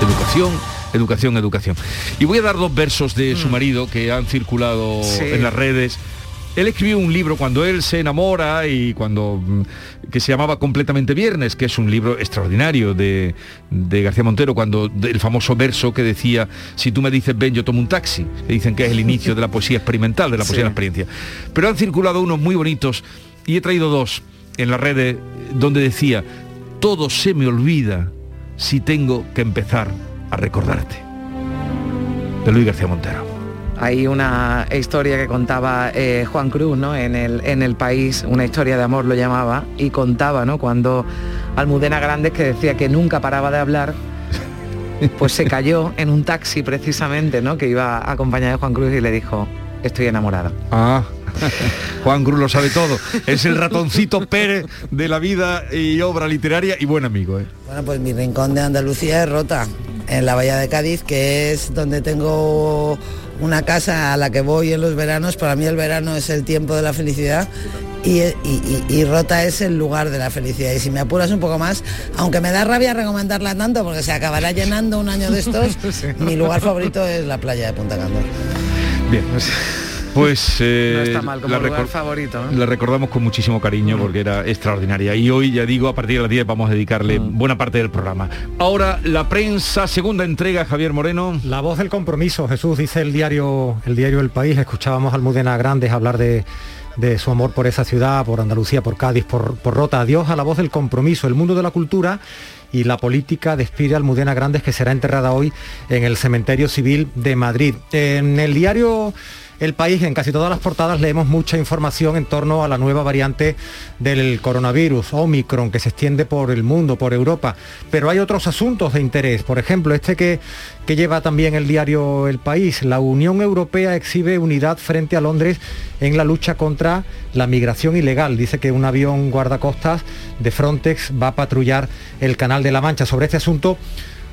Educación, educación, educación. Y voy a dar dos versos de su marido que han circulado Mm. Sí. en las redes. Él escribió un libro cuando él se enamora y cuando mm, que se llamaba Completamente Viernes, que es un libro extraordinario de, de García Montero, cuando el famoso verso que decía, si tú me dices ven, yo tomo un taxi, que dicen que es el [laughs] inicio de la poesía experimental, de la poesía de la experiencia. Pero han circulado unos muy bonitos y he traído dos en las redes donde decía, todo se me olvida si tengo que empezar a recordarte. De Luis García Montero. Hay una historia que contaba eh, Juan Cruz, ¿no? En el, en el país, una historia de amor lo llamaba, y contaba, ¿no? Cuando Almudena Grandes, que decía que nunca paraba de hablar, pues se cayó en un taxi precisamente, ¿no? Que iba acompañada de Juan Cruz y le dijo, estoy enamorada. Ah, Juan Cruz lo sabe todo. Es el ratoncito Pérez de la vida y obra literaria y buen amigo. ¿eh? Bueno, pues mi rincón de Andalucía es Rota, en la Bahía de Cádiz, que es donde tengo una casa a la que voy en los veranos. Para mí el verano es el tiempo de la felicidad y, y- y- y Rota es el lugar de la felicidad. Y si me apuras un poco más, aunque me da rabia recomendarla tanto porque se acabará llenando un año de estos, [laughs] mi lugar favorito es la playa de Punta Candor. Bien. Pues eh, No está mal como la, lugar favorito, ¿no? la recordamos con muchísimo cariño porque era extraordinaria. Y hoy, ya digo, a partir de las 10 vamos a dedicarle buena parte del programa. Ahora, la prensa, segunda entrega, Javier Moreno. La voz del compromiso, Jesús, dice el diario El Diario El País. Escuchábamos a Almudena Grandes hablar de, de su amor por esa ciudad, por Andalucía, por Cádiz, por, por Rota. Adiós a la voz del compromiso. El mundo de la cultura y la política despide a Almudena Grandes, que será enterrada hoy en el Cementerio Civil de Madrid. En el diario el país, en casi todas las portadas leemos mucha información en torno a la nueva variante del coronavirus, Omicron, que se extiende por el mundo, por Europa. Pero hay otros asuntos de interés. Por ejemplo, este que, que lleva también el diario El País. La Unión Europea exhibe unidad frente a Londres en la lucha contra la migración ilegal. Dice que un avión guardacostas de Frontex va a patrullar el Canal de la Mancha. Sobre este asunto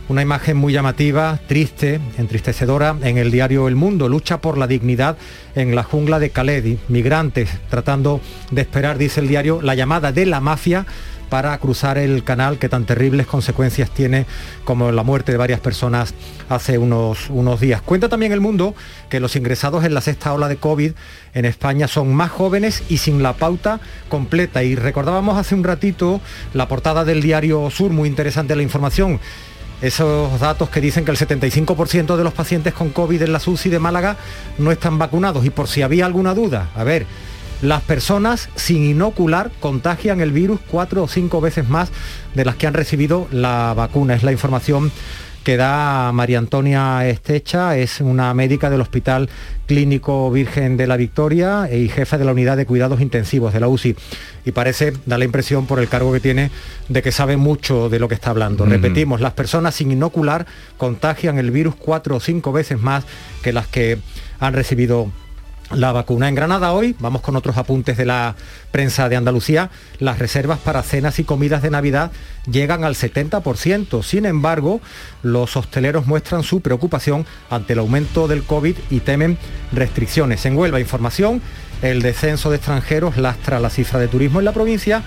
una imagen muy llamativa, triste, entristecedora en el diario El Mundo. Lucha por la dignidad en la jungla de Calais. Migrantes tratando de esperar, dice el diario, la llamada de la mafia para cruzar el canal que tan terribles consecuencias tiene como la muerte de varias personas hace unos, unos días. Cuenta también el mundo que los ingresados en la sexta ola de COVID en España son más jóvenes y sin la pauta completa. Y recordábamos hace un ratito la portada del diario Sur, muy interesante la información esos datos que dicen que el 75% de los pacientes con COVID en la SUSI de Málaga no están vacunados. Y por si había alguna duda, a ver, las personas sin inocular contagian el virus cuatro o cinco veces más de las que han recibido la vacuna. Es la información que da María Antonia Estecha, es una médica del Hospital Clínico Virgen de la Victoria y jefa de la unidad de cuidados intensivos de la UCI. Y parece, da la impresión por el cargo que tiene, de que sabe mucho de lo que está hablando. Ujú. Repetimos, las personas sin inocular contagian el virus cuatro o cinco veces más que las que han recibido la vacuna. En Granada hoy, vamos con otros apuntes de la prensa de Andalucía, las reservas para cenas y comidas de Navidad llegan al 70%. Sin embargo, los hosteleros muestran su preocupación ante el aumento del COVID y temen restricciones. En Huelva, información, el descenso de extranjeros lastra la cifra de turismo en la provincia.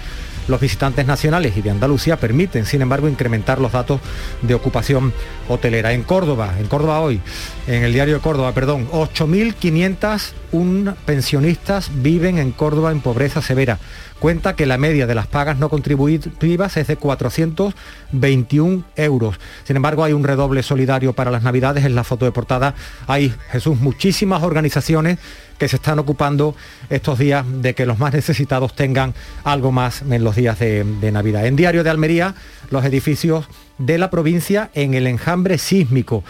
Los visitantes nacionales y de Andalucía permiten, sin embargo, incrementar los datos de ocupación hotelera. En Córdoba, en Córdoba hoy, en el diario de Córdoba, perdón, 8.501 pensionistas viven en Córdoba en pobreza severa. Cuenta que la media de las pagas no contributivas es de 421 euros. Sin embargo, hay un redoble solidario para las Navidades. En la foto de portada hay, Jesús, muchísimas organizaciones que se están ocupando estos días de que los más necesitados tengan algo más en los días de, de Navidad. En Diario de Almería, los edificios de la provincia en el enjambre sísmico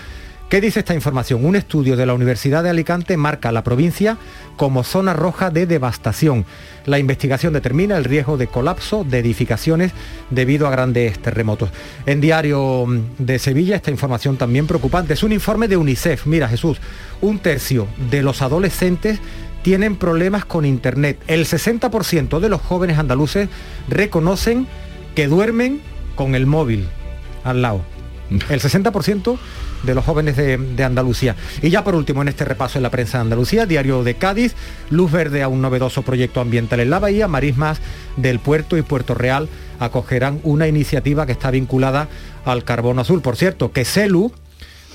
¿Qué dice esta información? Un estudio de la Universidad de Alicante marca la provincia como zona roja de devastación. La investigación determina el riesgo de colapso de edificaciones debido a grandes terremotos. En Diario de Sevilla esta información también preocupante. Es un informe de UNICEF. Mira Jesús, un tercio de los adolescentes tienen problemas con Internet. El 60% de los jóvenes andaluces reconocen que duermen con el móvil al lado. El 60% de los jóvenes de, Andalucía. Y ya por último, en este repaso en la prensa de Andalucía, Diario de Cádiz, luz verde a un novedoso proyecto ambiental en la bahía, marismas del puerto y Puerto Real acogerán una iniciativa que está vinculada al carbono azul. Por cierto, que CELU,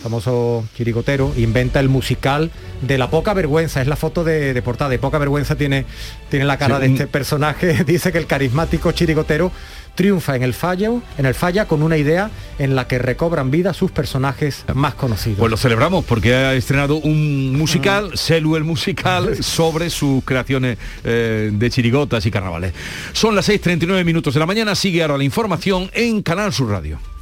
famoso chirigotero, inventa el musical de la poca vergüenza, es la foto de, de portada, de poca vergüenza tiene, tiene la cara sí, de este personaje, [laughs] dice que el carismático chirigotero triunfa en el fallo, en el falla con una idea en la que recobran vida sus personajes más conocidos. Pues lo celebramos porque ha estrenado un musical, ah. Celu el musical, [laughs] sobre sus creaciones eh, de chirigotas y carnavales. Son las 6.39 minutos de la mañana, sigue ahora la información en Canal Sur Radio.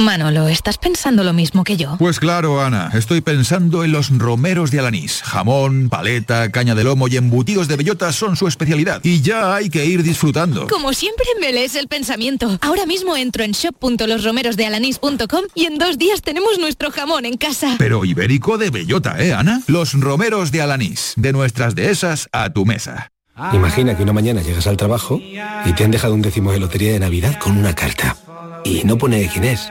Manolo, ¿estás pensando lo mismo que yo? Pues claro, Ana, estoy pensando en los romeros de Alanís. Jamón, paleta, caña de lomo y embutidos de bellota son su especialidad. Y ya hay que ir disfrutando. Como siempre me lees el pensamiento. Ahora mismo entro en shop.losromerosdealanís.com y en dos días tenemos nuestro jamón en casa. Pero ibérico de bellota, ¿eh, Ana? Los romeros de Alanís. De nuestras dehesas a tu mesa. Imagina que una mañana llegas al trabajo y te han dejado un décimo de lotería de Navidad con una carta. Y no pone quién es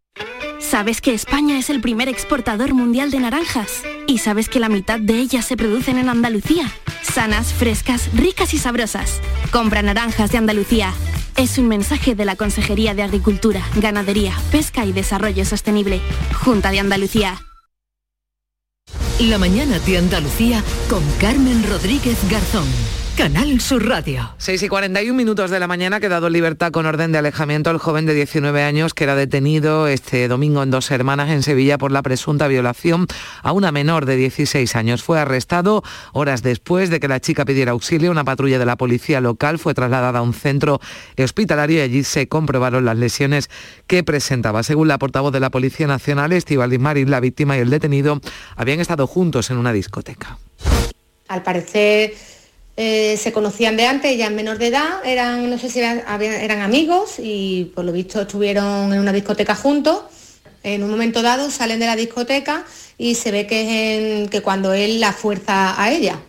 ¿Sabes que España es el primer exportador mundial de naranjas? ¿Y sabes que la mitad de ellas se producen en Andalucía? Sanas, frescas, ricas y sabrosas. Compra naranjas de Andalucía. Es un mensaje de la Consejería de Agricultura, Ganadería, Pesca y Desarrollo Sostenible. Junta de Andalucía. La mañana de Andalucía con Carmen Rodríguez Garzón. Canal Sur Radio. 6 y 41 minutos de la mañana ha quedado en libertad con orden de alejamiento el joven de 19 años que era detenido este domingo en Dos Hermanas en Sevilla por la presunta violación a una menor de 16 años. Fue arrestado horas después de que la chica pidiera auxilio. Una patrulla de la policía local fue trasladada a un centro hospitalario y allí se comprobaron las lesiones que presentaba. Según la portavoz de la Policía Nacional, Estivaliz Marín, la víctima y el detenido habían estado juntos en una discoteca. Al parecer eh, se conocían de antes, en menor de edad, eran, no sé si eran, amigos y por lo visto estuvieron en una discoteca juntos. En un momento dado salen de la discoteca y se ve que, que cuando él la fuerza a ella.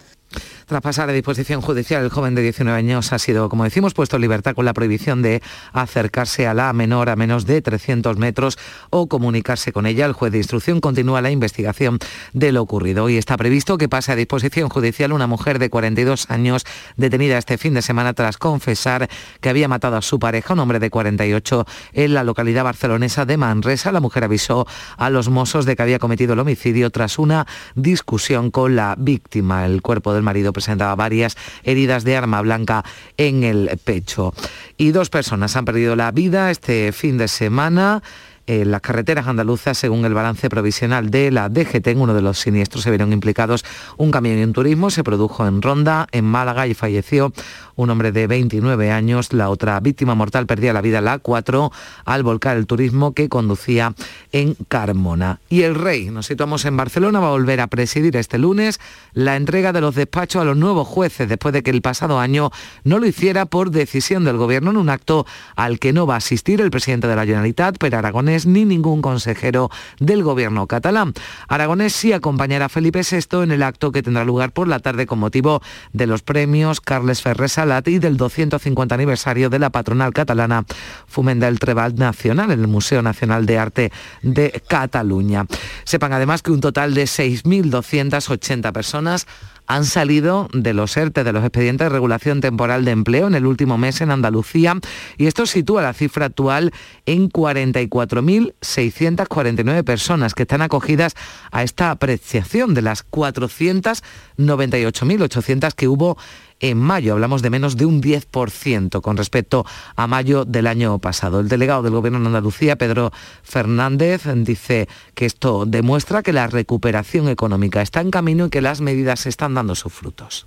Tras pasar a disposición judicial, el joven de 19 años ha sido, como decimos, puesto en libertad con la prohibición de acercarse a la menor a menos de 300 metros o comunicarse con ella. El juez de instrucción continúa la investigación de lo ocurrido. y está previsto que pase a disposición judicial una mujer de 42 años detenida este fin de semana tras confesar que había matado a su pareja, un hombre de 48, en la localidad barcelonesa de Manresa. La mujer avisó a los mozos de que había cometido el homicidio tras una discusión con la víctima. El cuerpo del marido presentaba varias heridas de arma blanca en el pecho. Y dos personas han perdido la vida este fin de semana en las carreteras andaluzas, según el balance provisional de la DGT, en uno de los siniestros se vieron implicados un camión y un turismo, se produjo en Ronda, en Málaga y falleció un hombre de 29 años. La otra víctima mortal perdía la vida la A4 al volcar el turismo que conducía en Carmona. Y el rey, nos situamos en Barcelona, va a volver a presidir este lunes la entrega de los despachos a los nuevos jueces después de que el pasado año no lo hiciera por decisión del gobierno en un acto al que no va a asistir el presidente de la Generalitat, Per Aragonés Ni ningún consejero del gobierno catalán. Aragonés sí acompañará a Felipe VI en el acto que tendrá lugar por la tarde con motivo de los premios Carles Ferrer Salat y del 250 aniversario de la patronal catalana Fumenda el Treball Nacional en el Museo Nacional de Arte de Cataluña. Sepan además que un total de 6.280 personas han salido de los ERTE, de los expedientes de regulación temporal de empleo en el último mes en Andalucía y esto sitúa la cifra actual en 44.649 personas que están acogidas a esta apreciación de las 498.800 que hubo en mayo. Hablamos de menos de un 10% con respecto a mayo del año pasado. El delegado del Gobierno de Andalucía, Pedro Fernández, dice que esto demuestra que la recuperación económica está en camino y que las medidas están dando sus frutos.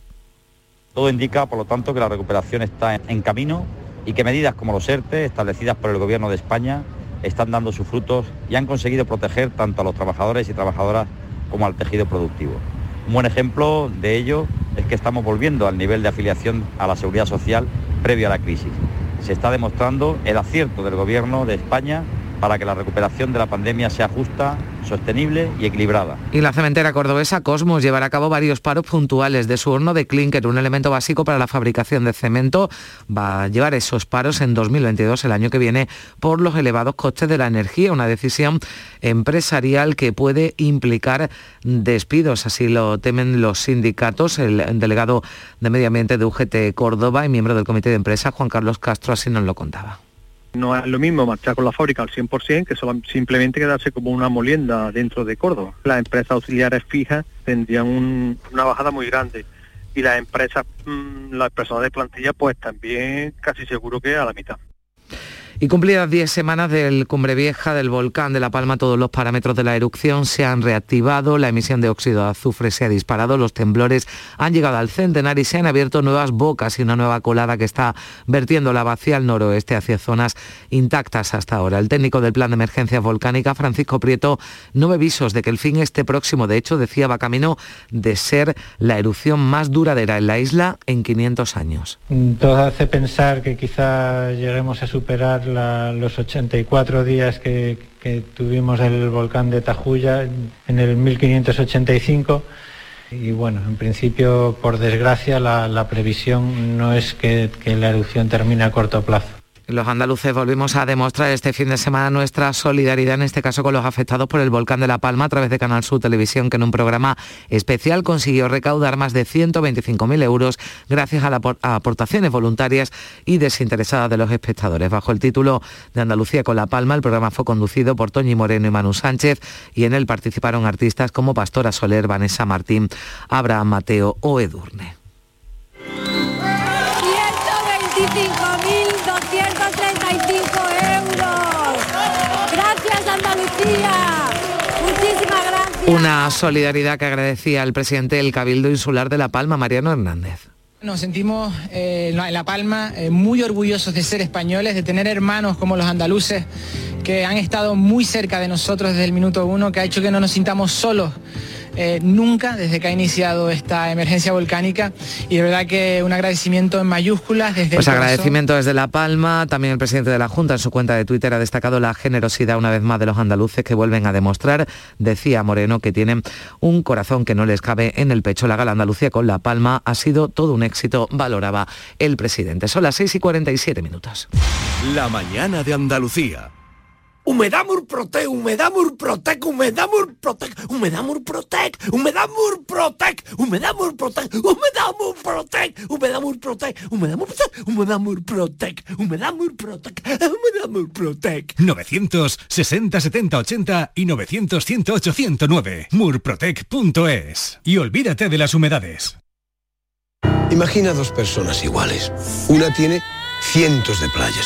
Todo indica, por lo tanto, que la recuperación está en camino y que medidas como los ERTE, establecidas por el Gobierno de España, están dando sus frutos y han conseguido proteger tanto a los trabajadores y trabajadoras como al tejido productivo. Un buen ejemplo de ello es que estamos volviendo al nivel de afiliación a la seguridad social previo a la crisis. Se está demostrando el acierto del Gobierno de España para que la recuperación de la pandemia sea justa, sostenible y equilibrada. Y la cementera cordobesa Cosmos llevará a cabo varios paros puntuales de su horno de clinker, un elemento básico para la fabricación de cemento. Va a llevar esos paros en 2022, el año que viene, por los elevados costes de la energía, una decisión empresarial que puede implicar despidos, así lo temen los sindicatos. El delegado de Medio Ambiente de UGT Córdoba y miembro del comité de empresa, Juan Carlos Castro, así nos lo contaba. No es lo mismo marchar con la fábrica al 100% que solo, simplemente quedarse como una molienda dentro de Córdoba. Las empresas auxiliares fijas tendrían una bajada muy grande y las empresas, mm, las personas de plantilla, pues también casi seguro que a la mitad. Y cumplidas 10 semanas del Cumbre Vieja del volcán de La Palma, todos los parámetros de la erupción se han reactivado, la emisión de óxido de azufre se ha disparado, los temblores han llegado al centenar y se han abierto nuevas bocas y una nueva colada que está vertiendo la vacía al noroeste hacia zonas intactas hasta ahora. El técnico del Plan de Emergencia Volcánica, Francisco Prieto, no ve visos de que el fin esté próximo. De hecho, decía, va camino de ser la erupción más duradera en la isla en 500 años. Todo hace pensar que quizá lleguemos a superar los 84 días que, tuvimos el volcán de Tajuya en el 1585 y bueno, en principio, por desgracia, la, previsión no es que la erupción termine a corto plazo. Los andaluces volvimos a demostrar este fin de semana nuestra solidaridad, en este caso con los afectados por el volcán de La Palma, a través de Canal Sur Televisión, que en un programa especial consiguió recaudar más de 125.000 euros gracias a las aportaciones voluntarias y desinteresadas de los espectadores. Bajo el título de Andalucía con La Palma, el programa fue conducido por Toñi Moreno y Manu Sánchez y en él participaron artistas como Pastora Soler, Vanessa Martín, Abraham Mateo o Edurne. 135 Una solidaridad que agradecía el presidente del Cabildo Insular de La Palma, Mariano Hernández. Nos sentimos eh, en La Palma eh, muy orgullosos de ser españoles, de tener hermanos como los andaluces que han estado muy cerca de nosotros desde el minuto uno, que ha hecho que no nos sintamos solos eh, nunca desde que ha iniciado esta emergencia volcánica y de verdad que un agradecimiento en mayúsculas desde Pues agradecimiento desde La Palma, también el presidente de la Junta en su cuenta de Twitter ha destacado la generosidad una vez más de los andaluces que vuelven a demostrar, decía Moreno, que tienen un corazón que no les cabe en el pecho. La gala Andalucía con La Palma ha sido todo un éxito, valoraba el presidente. Son las 6 y 47 minutos. La mañana de Andalucía. Humedad Murprotec, Humedad Murprotec, Humedad Murprotec, Humedad Murprotec, Humedad Murprotec, Humedad Murprotec, Humedad Murprotec, Humedad Murprotec, Humedad Murprotec, Humedad Murprotec, Humedad Murprotec, Humedad Murprotec. 960 70 80 y 900 108 109 murprotec.es. Y olvídate de las humedades. Imagina dos personas iguales. Una tiene cientos de playas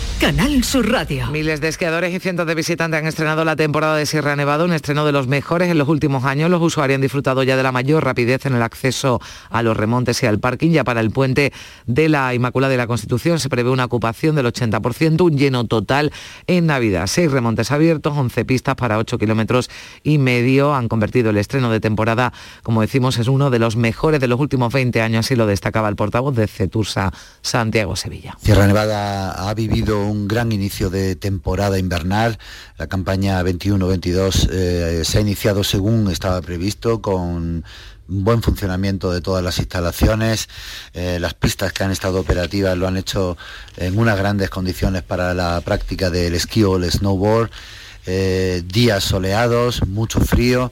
Canal Sur Radio. Miles de esquiadores y cientos de visitantes han estrenado la temporada de Sierra Nevada, un estreno de los mejores en los últimos años. Los usuarios han disfrutado ya de la mayor rapidez en el acceso a los remontes y al parking. Ya para el puente de la Inmaculada de la Constitución se prevé una ocupación del 80%, un lleno total en Navidad. Seis remontes abiertos, 11 pistas para 8 kilómetros y medio. Han convertido el estreno de temporada, como decimos, es uno de los mejores de los últimos 20 años, así lo destacaba el portavoz de Cetursa, Santiago Sevilla. Sierra Nevada ha vivido un gran inicio de temporada invernal. La campaña 21-22 eh, se ha iniciado según estaba previsto con buen funcionamiento de todas las instalaciones. Eh, las pistas que han estado operativas lo han hecho en unas grandes condiciones para la práctica del esquí o el snowboard. Eh, días soleados, mucho frío.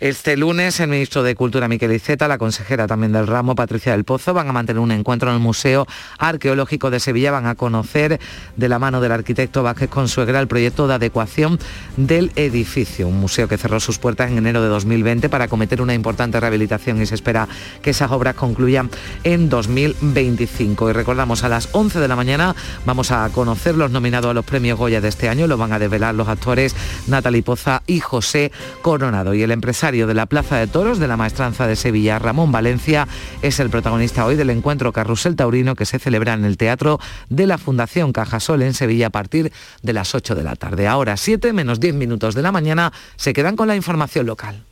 Este lunes el ministro de Cultura Miquel Iceta, la consejera también del ramo Patricia del Pozo van a mantener un encuentro en el Museo Arqueológico de Sevilla, van a conocer de la mano del arquitecto Vázquez Consuegra el proyecto de adecuación del edificio, un museo que cerró sus puertas en enero de 2020 para cometer una importante rehabilitación y se espera que esas obras concluyan en 2025. Y recordamos a las 11 de la mañana vamos a conocer los nominados a los premios Goya de este año, lo van a desvelar los actores Natalie Poza y José Coronado. Y el empresario de la Plaza de Toros de la Maestranza de Sevilla, Ramón Valencia, es el protagonista hoy del encuentro Carrusel Taurino que se celebra en el Teatro de la Fundación Cajasol en Sevilla a partir de las 8 de la tarde. Ahora 7 menos 10 minutos de la mañana se quedan con la información local.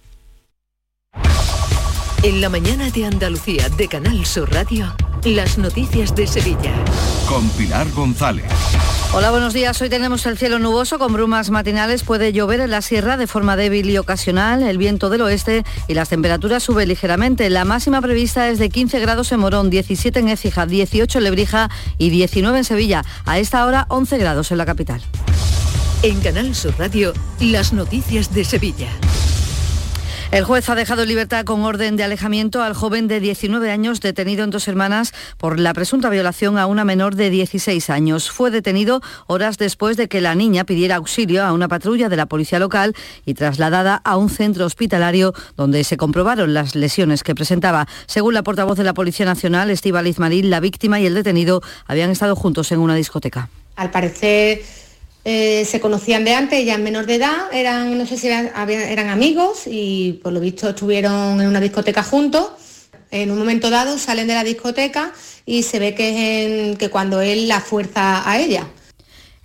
En la mañana de Andalucía de Canal Sur Radio, las noticias de Sevilla. Con Pilar González. Hola, buenos días. Hoy tenemos el cielo nuboso con brumas matinales. Puede llover en la sierra de forma débil y ocasional, el viento del oeste y las temperaturas suben ligeramente. La máxima prevista es de 15 grados en Morón, 17 en Écija, 18 en Lebrija y 19 en Sevilla. A esta hora 11 grados en la capital. En Canal Sur Radio, las noticias de Sevilla. El juez ha dejado en libertad con orden de alejamiento al joven de 19 años detenido en dos hermanas por la presunta violación a una menor de 16 años. Fue detenido horas después de que la niña pidiera auxilio a una patrulla de la policía local y trasladada a un centro hospitalario donde se comprobaron las lesiones que presentaba. Según la portavoz de la Policía Nacional, Estíbaliz Marín, la víctima y el detenido habían estado juntos en una discoteca. Al parecer eh, se conocían de antes, ya menor de edad, eran, no sé si eran, amigos y por lo visto estuvieron en una discoteca juntos. En un momento dado salen de la discoteca y se ve que que cuando él la fuerza a ella.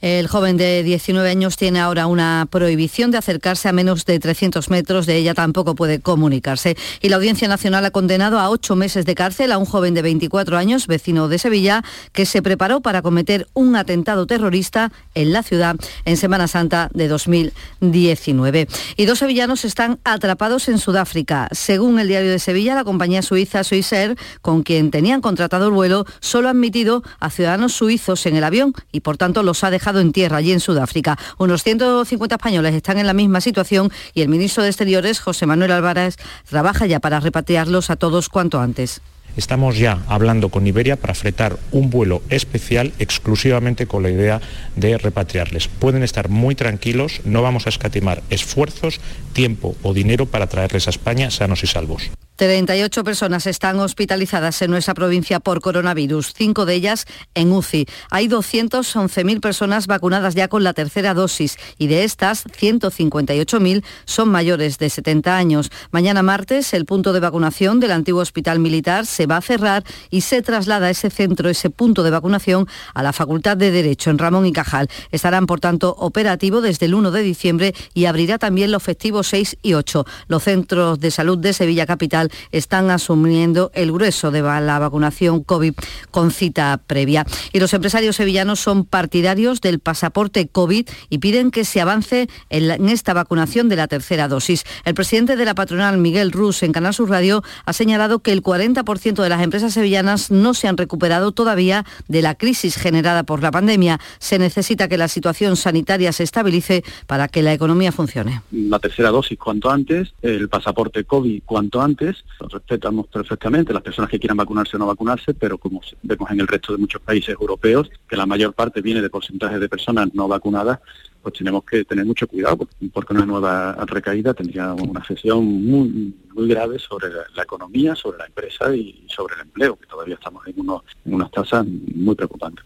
El joven de 19 años tiene ahora una prohibición de acercarse a menos de 300 metros de ella, tampoco puede comunicarse. Y la Audiencia Nacional ha condenado a ocho meses de cárcel a un joven de 24 años, vecino de Sevilla, que se preparó para cometer un atentado terrorista en la ciudad en Semana Santa de 2019. Y dos sevillanos están atrapados en Sudáfrica. Según el diario de Sevilla, la compañía suiza Swissair, con quien tenían contratado el vuelo, solo ha admitido a ciudadanos suizos en el avión y por tanto los ha dejado en tierra allí en Sudáfrica. Unos 150 españoles están en la misma situación y el ministro de Exteriores, José Manuel Álvarez, trabaja ya para repatriarlos a todos cuanto antes. Estamos ya hablando con Iberia para fretar un vuelo especial exclusivamente con la idea de repatriarles. Pueden estar muy tranquilos, no vamos a escatimar esfuerzos, tiempo o dinero para traerles a España sanos y salvos. 38 personas están hospitalizadas en nuestra provincia por coronavirus, cinco de ellas en UCI. Hay 211.000 personas vacunadas ya con la tercera dosis y de estas 158.000 son mayores de 70 años. Mañana martes el punto de vacunación del antiguo hospital militar se va a cerrar y se traslada ese centro, ese punto de vacunación a la Facultad de Derecho en Ramón y Cajal. Estarán por tanto operativo desde el 1 de diciembre y abrirá también los festivos 6 y 8. Los centros de salud de Sevilla Capital están asumiendo el grueso de la vacunación COVID con cita previa. Y los empresarios sevillanos son partidarios del pasaporte COVID y piden que se avance en, esta vacunación de la tercera dosis. El presidente de la patronal, Miguel Rus, en Canal Sur Radio, ha señalado que el 40% de las empresas sevillanas no se han recuperado todavía de la crisis generada por la pandemia. Se necesita que la situación sanitaria se estabilice para que la economía funcione. La tercera dosis cuanto antes, el pasaporte COVID cuanto antes. Respetamos perfectamente las personas que quieran vacunarse o no vacunarse, pero como vemos en el resto de muchos países europeos, que la mayor parte viene de porcentajes de personas no vacunadas, pues tenemos que tener mucho cuidado porque una nueva recaída tendría una sesión muy, muy grave sobre la, economía, sobre la empresa y sobre el empleo, que todavía estamos en, en unas tasas muy preocupantes.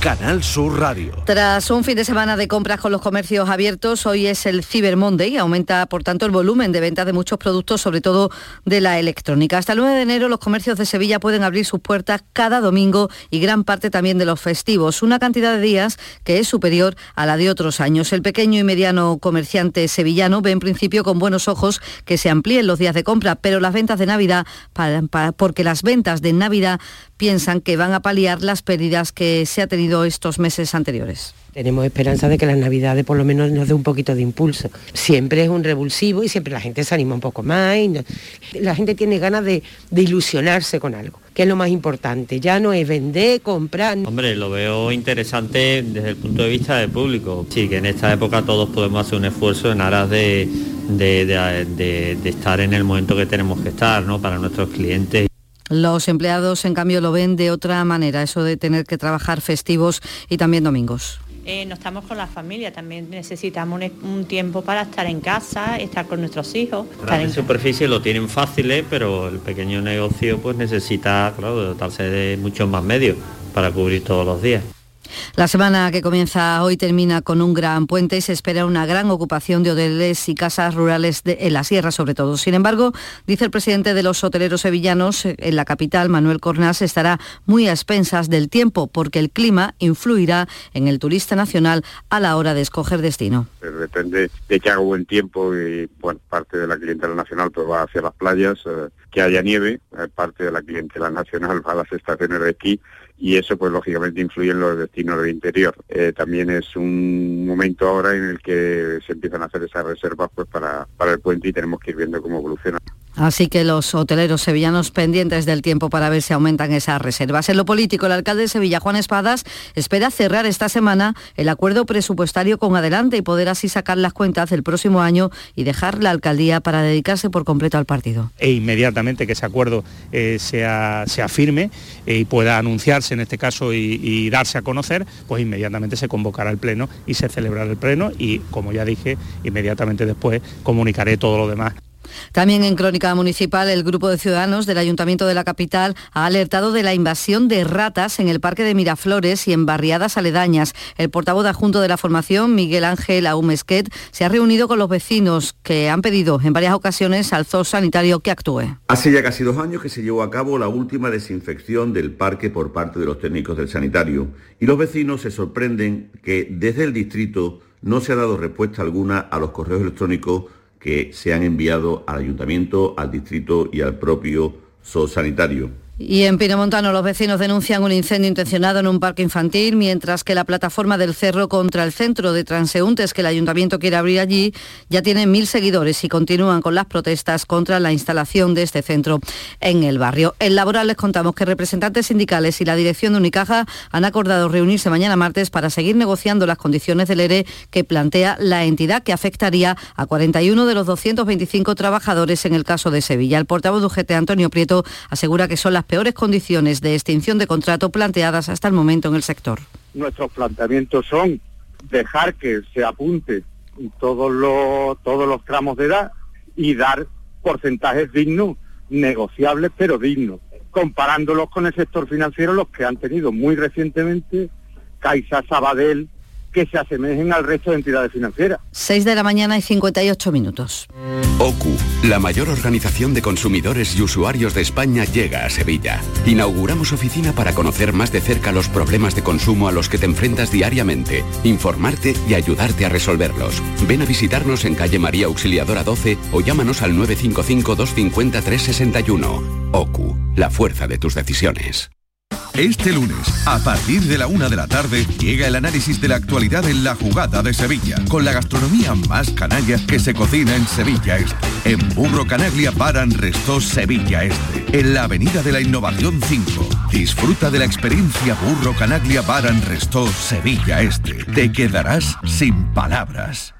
Canal Sur Radio. Tras un fin de semana de compras con los comercios abiertos, hoy es el Cyber Monday. Aumenta, por tanto, el volumen de ventas de muchos productos, sobre todo de la electrónica. Hasta el 9 de enero, los comercios de Sevilla pueden abrir sus puertas cada domingo y gran parte también de los festivos. Una cantidad de días que es superior a la de otros años. El pequeño y mediano comerciante sevillano ve en principio con buenos ojos que se amplíen los días de compra, pero las ventas de Navidad, porque las ventas de Navidad piensan que van a paliar las pérdidas que se ha tenido estos meses anteriores. Tenemos esperanza de que las navidades por lo menos nos dé un poquito de impulso. Siempre es un revulsivo y siempre la gente se anima un poco más. Y la gente tiene ganas de, de, ilusionarse con algo, que es lo más importante. Ya no es vender, comprar. Hombre, lo veo interesante desde el punto de vista del público. Sí, que en esta época todos podemos hacer un esfuerzo en aras de, de, de estar en el momento que tenemos que estar, ¿no? Para nuestros clientes. Los empleados, en cambio, lo ven de otra manera, eso de tener que trabajar festivos y también domingos. Eh, no estamos con la familia, también necesitamos un, tiempo para estar en casa, estar con nuestros hijos. en superficie lo tienen fáciles, pero el pequeño negocio pues necesita, claro, dotarse de muchos más medios para cubrir todos los días. La semana que comienza hoy termina con un gran puente y se espera una gran ocupación de hoteles y casas rurales en la sierra sobre todo. Sin embargo, dice el presidente de los hoteleros sevillanos en la capital, Manuel Cornas, estará muy a expensas del tiempo porque el clima influirá en el turista nacional a la hora de escoger destino. Depende de que haga buen tiempo y parte de la clientela nacional pues va hacia las playas, eh, que haya nieve, eh, parte de la clientela nacional va a las estaciones de esquí y eso pues lógicamente influye en los destinos del interior. Eh, también es un momento ahora en el que se empiezan a hacer esas reservas pues para, para el puente y tenemos que ir viendo cómo evoluciona. Así que los hoteleros sevillanos pendientes del tiempo para ver si aumentan esas reservas. En lo político, el alcalde de Sevilla, Juan Espadas, espera cerrar esta semana el acuerdo presupuestario con Adelante y poder así sacar las cuentas del próximo año y dejar la alcaldía para dedicarse por completo al partido. E inmediatamente que ese acuerdo eh, sea, sea, firme eh, y pueda anunciarse en este caso y, y, darse a conocer, pues inmediatamente se convocará el pleno y se celebrará el pleno y, como ya dije, inmediatamente después comunicaré todo lo demás. También en Crónica Municipal, el grupo de ciudadanos del Ayuntamiento de la capital ha alertado de la invasión de ratas en el Parque de Miraflores y en barriadas aledañas. El portavoz adjunto de la formación, Miguel Ángel Aumesquet, se ha reunido con los vecinos que han pedido en varias ocasiones al zoo sanitario que actúe. Hace ya casi dos años que se llevó a cabo la última desinfección del parque por parte de los técnicos del sanitario y los vecinos se sorprenden que desde el distrito no se ha dado respuesta alguna a los correos electrónicos que se han enviado al ayuntamiento, al distrito y al propio SOS sanitario. Y en Pinomontano los vecinos denuncian un incendio intencionado en un parque infantil, mientras que la plataforma del Cerro contra el centro de transeúntes que el ayuntamiento quiere abrir allí ya tiene mil seguidores y continúan con las protestas contra la instalación de este centro en el barrio. En Laboral les contamos que representantes sindicales y la dirección de Unicaja han acordado reunirse mañana martes para seguir negociando las condiciones del ERE que plantea la entidad que afectaría a 41 de los 225 trabajadores en el caso de Sevilla. El portavoz de UGT, Antonio Prieto, asegura que son las peores condiciones de extinción de contrato planteadas hasta el momento en el sector. Nuestros planteamientos son dejar que se apunte todos los, todos los tramos de edad y dar porcentajes dignos, negociables pero dignos, comparándolos con el sector financiero, los que han tenido muy recientemente Caixa, Sabadell, que se asemejen al resto de entidades financieras. 6 de la mañana y 58 minutos. OCU, la mayor organización de consumidores y usuarios de España, llega a Sevilla. Inauguramos oficina para conocer más de cerca los problemas de consumo a los que te enfrentas diariamente, informarte y ayudarte a resolverlos. Ven a visitarnos en calle María Auxiliadora 12 o llámanos al 955-250-361. OCU, la fuerza de tus decisiones. Este lunes, a partir de la una de la tarde, llega el análisis de la actualidad en la jugada de Sevilla, con la gastronomía más canalla que se cocina en Sevilla Este. En Burro Canaglia Paran Restó Sevilla Este, en la Avenida de la Innovación 5. Disfruta de la experiencia Burro Canaglia Paran Restó Sevilla Este. Te quedarás sin palabras.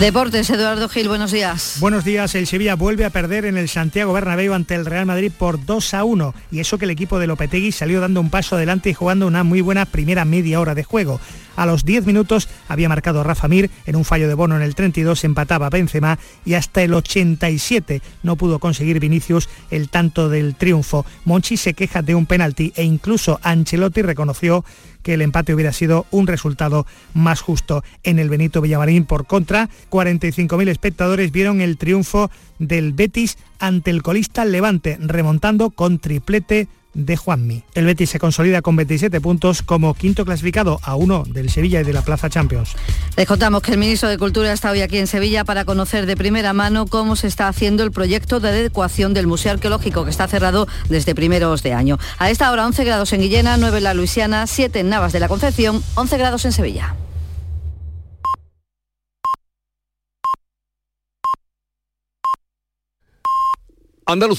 Deportes, Eduardo Gil, buenos días. Buenos días, el Sevilla vuelve a perder en el Santiago Bernabéu ante el Real Madrid por 2 a 1 y eso que el equipo de Lopetegui salió dando un paso adelante y jugando una muy buena primera media hora de juego. A los 10 minutos había marcado Rafa Mir en un fallo de Bono en el 32, empataba Benzema y hasta el 87 no pudo conseguir Vinicius el tanto del triunfo. Monchi se queja de un penalti e incluso Ancelotti reconoció que el empate hubiera sido un resultado más justo. En el Benito Villamarín, por contra, 45.000 espectadores vieron el triunfo del Betis ante el colista Levante, remontando con triplete de Juanmi. El Betis se consolida con 27 puntos como quinto clasificado a uno del Sevilla y de la Plaza Champions. Les contamos que el ministro de Cultura está hoy aquí en Sevilla para conocer de primera mano cómo se está haciendo el proyecto de adecuación del Museo Arqueológico que está cerrado desde primeros de año. A esta hora 11 grados en Guillena, 9 en la Luisiana, 7 en Navas de la Concepción, 11 grados en Sevilla. Andalucía.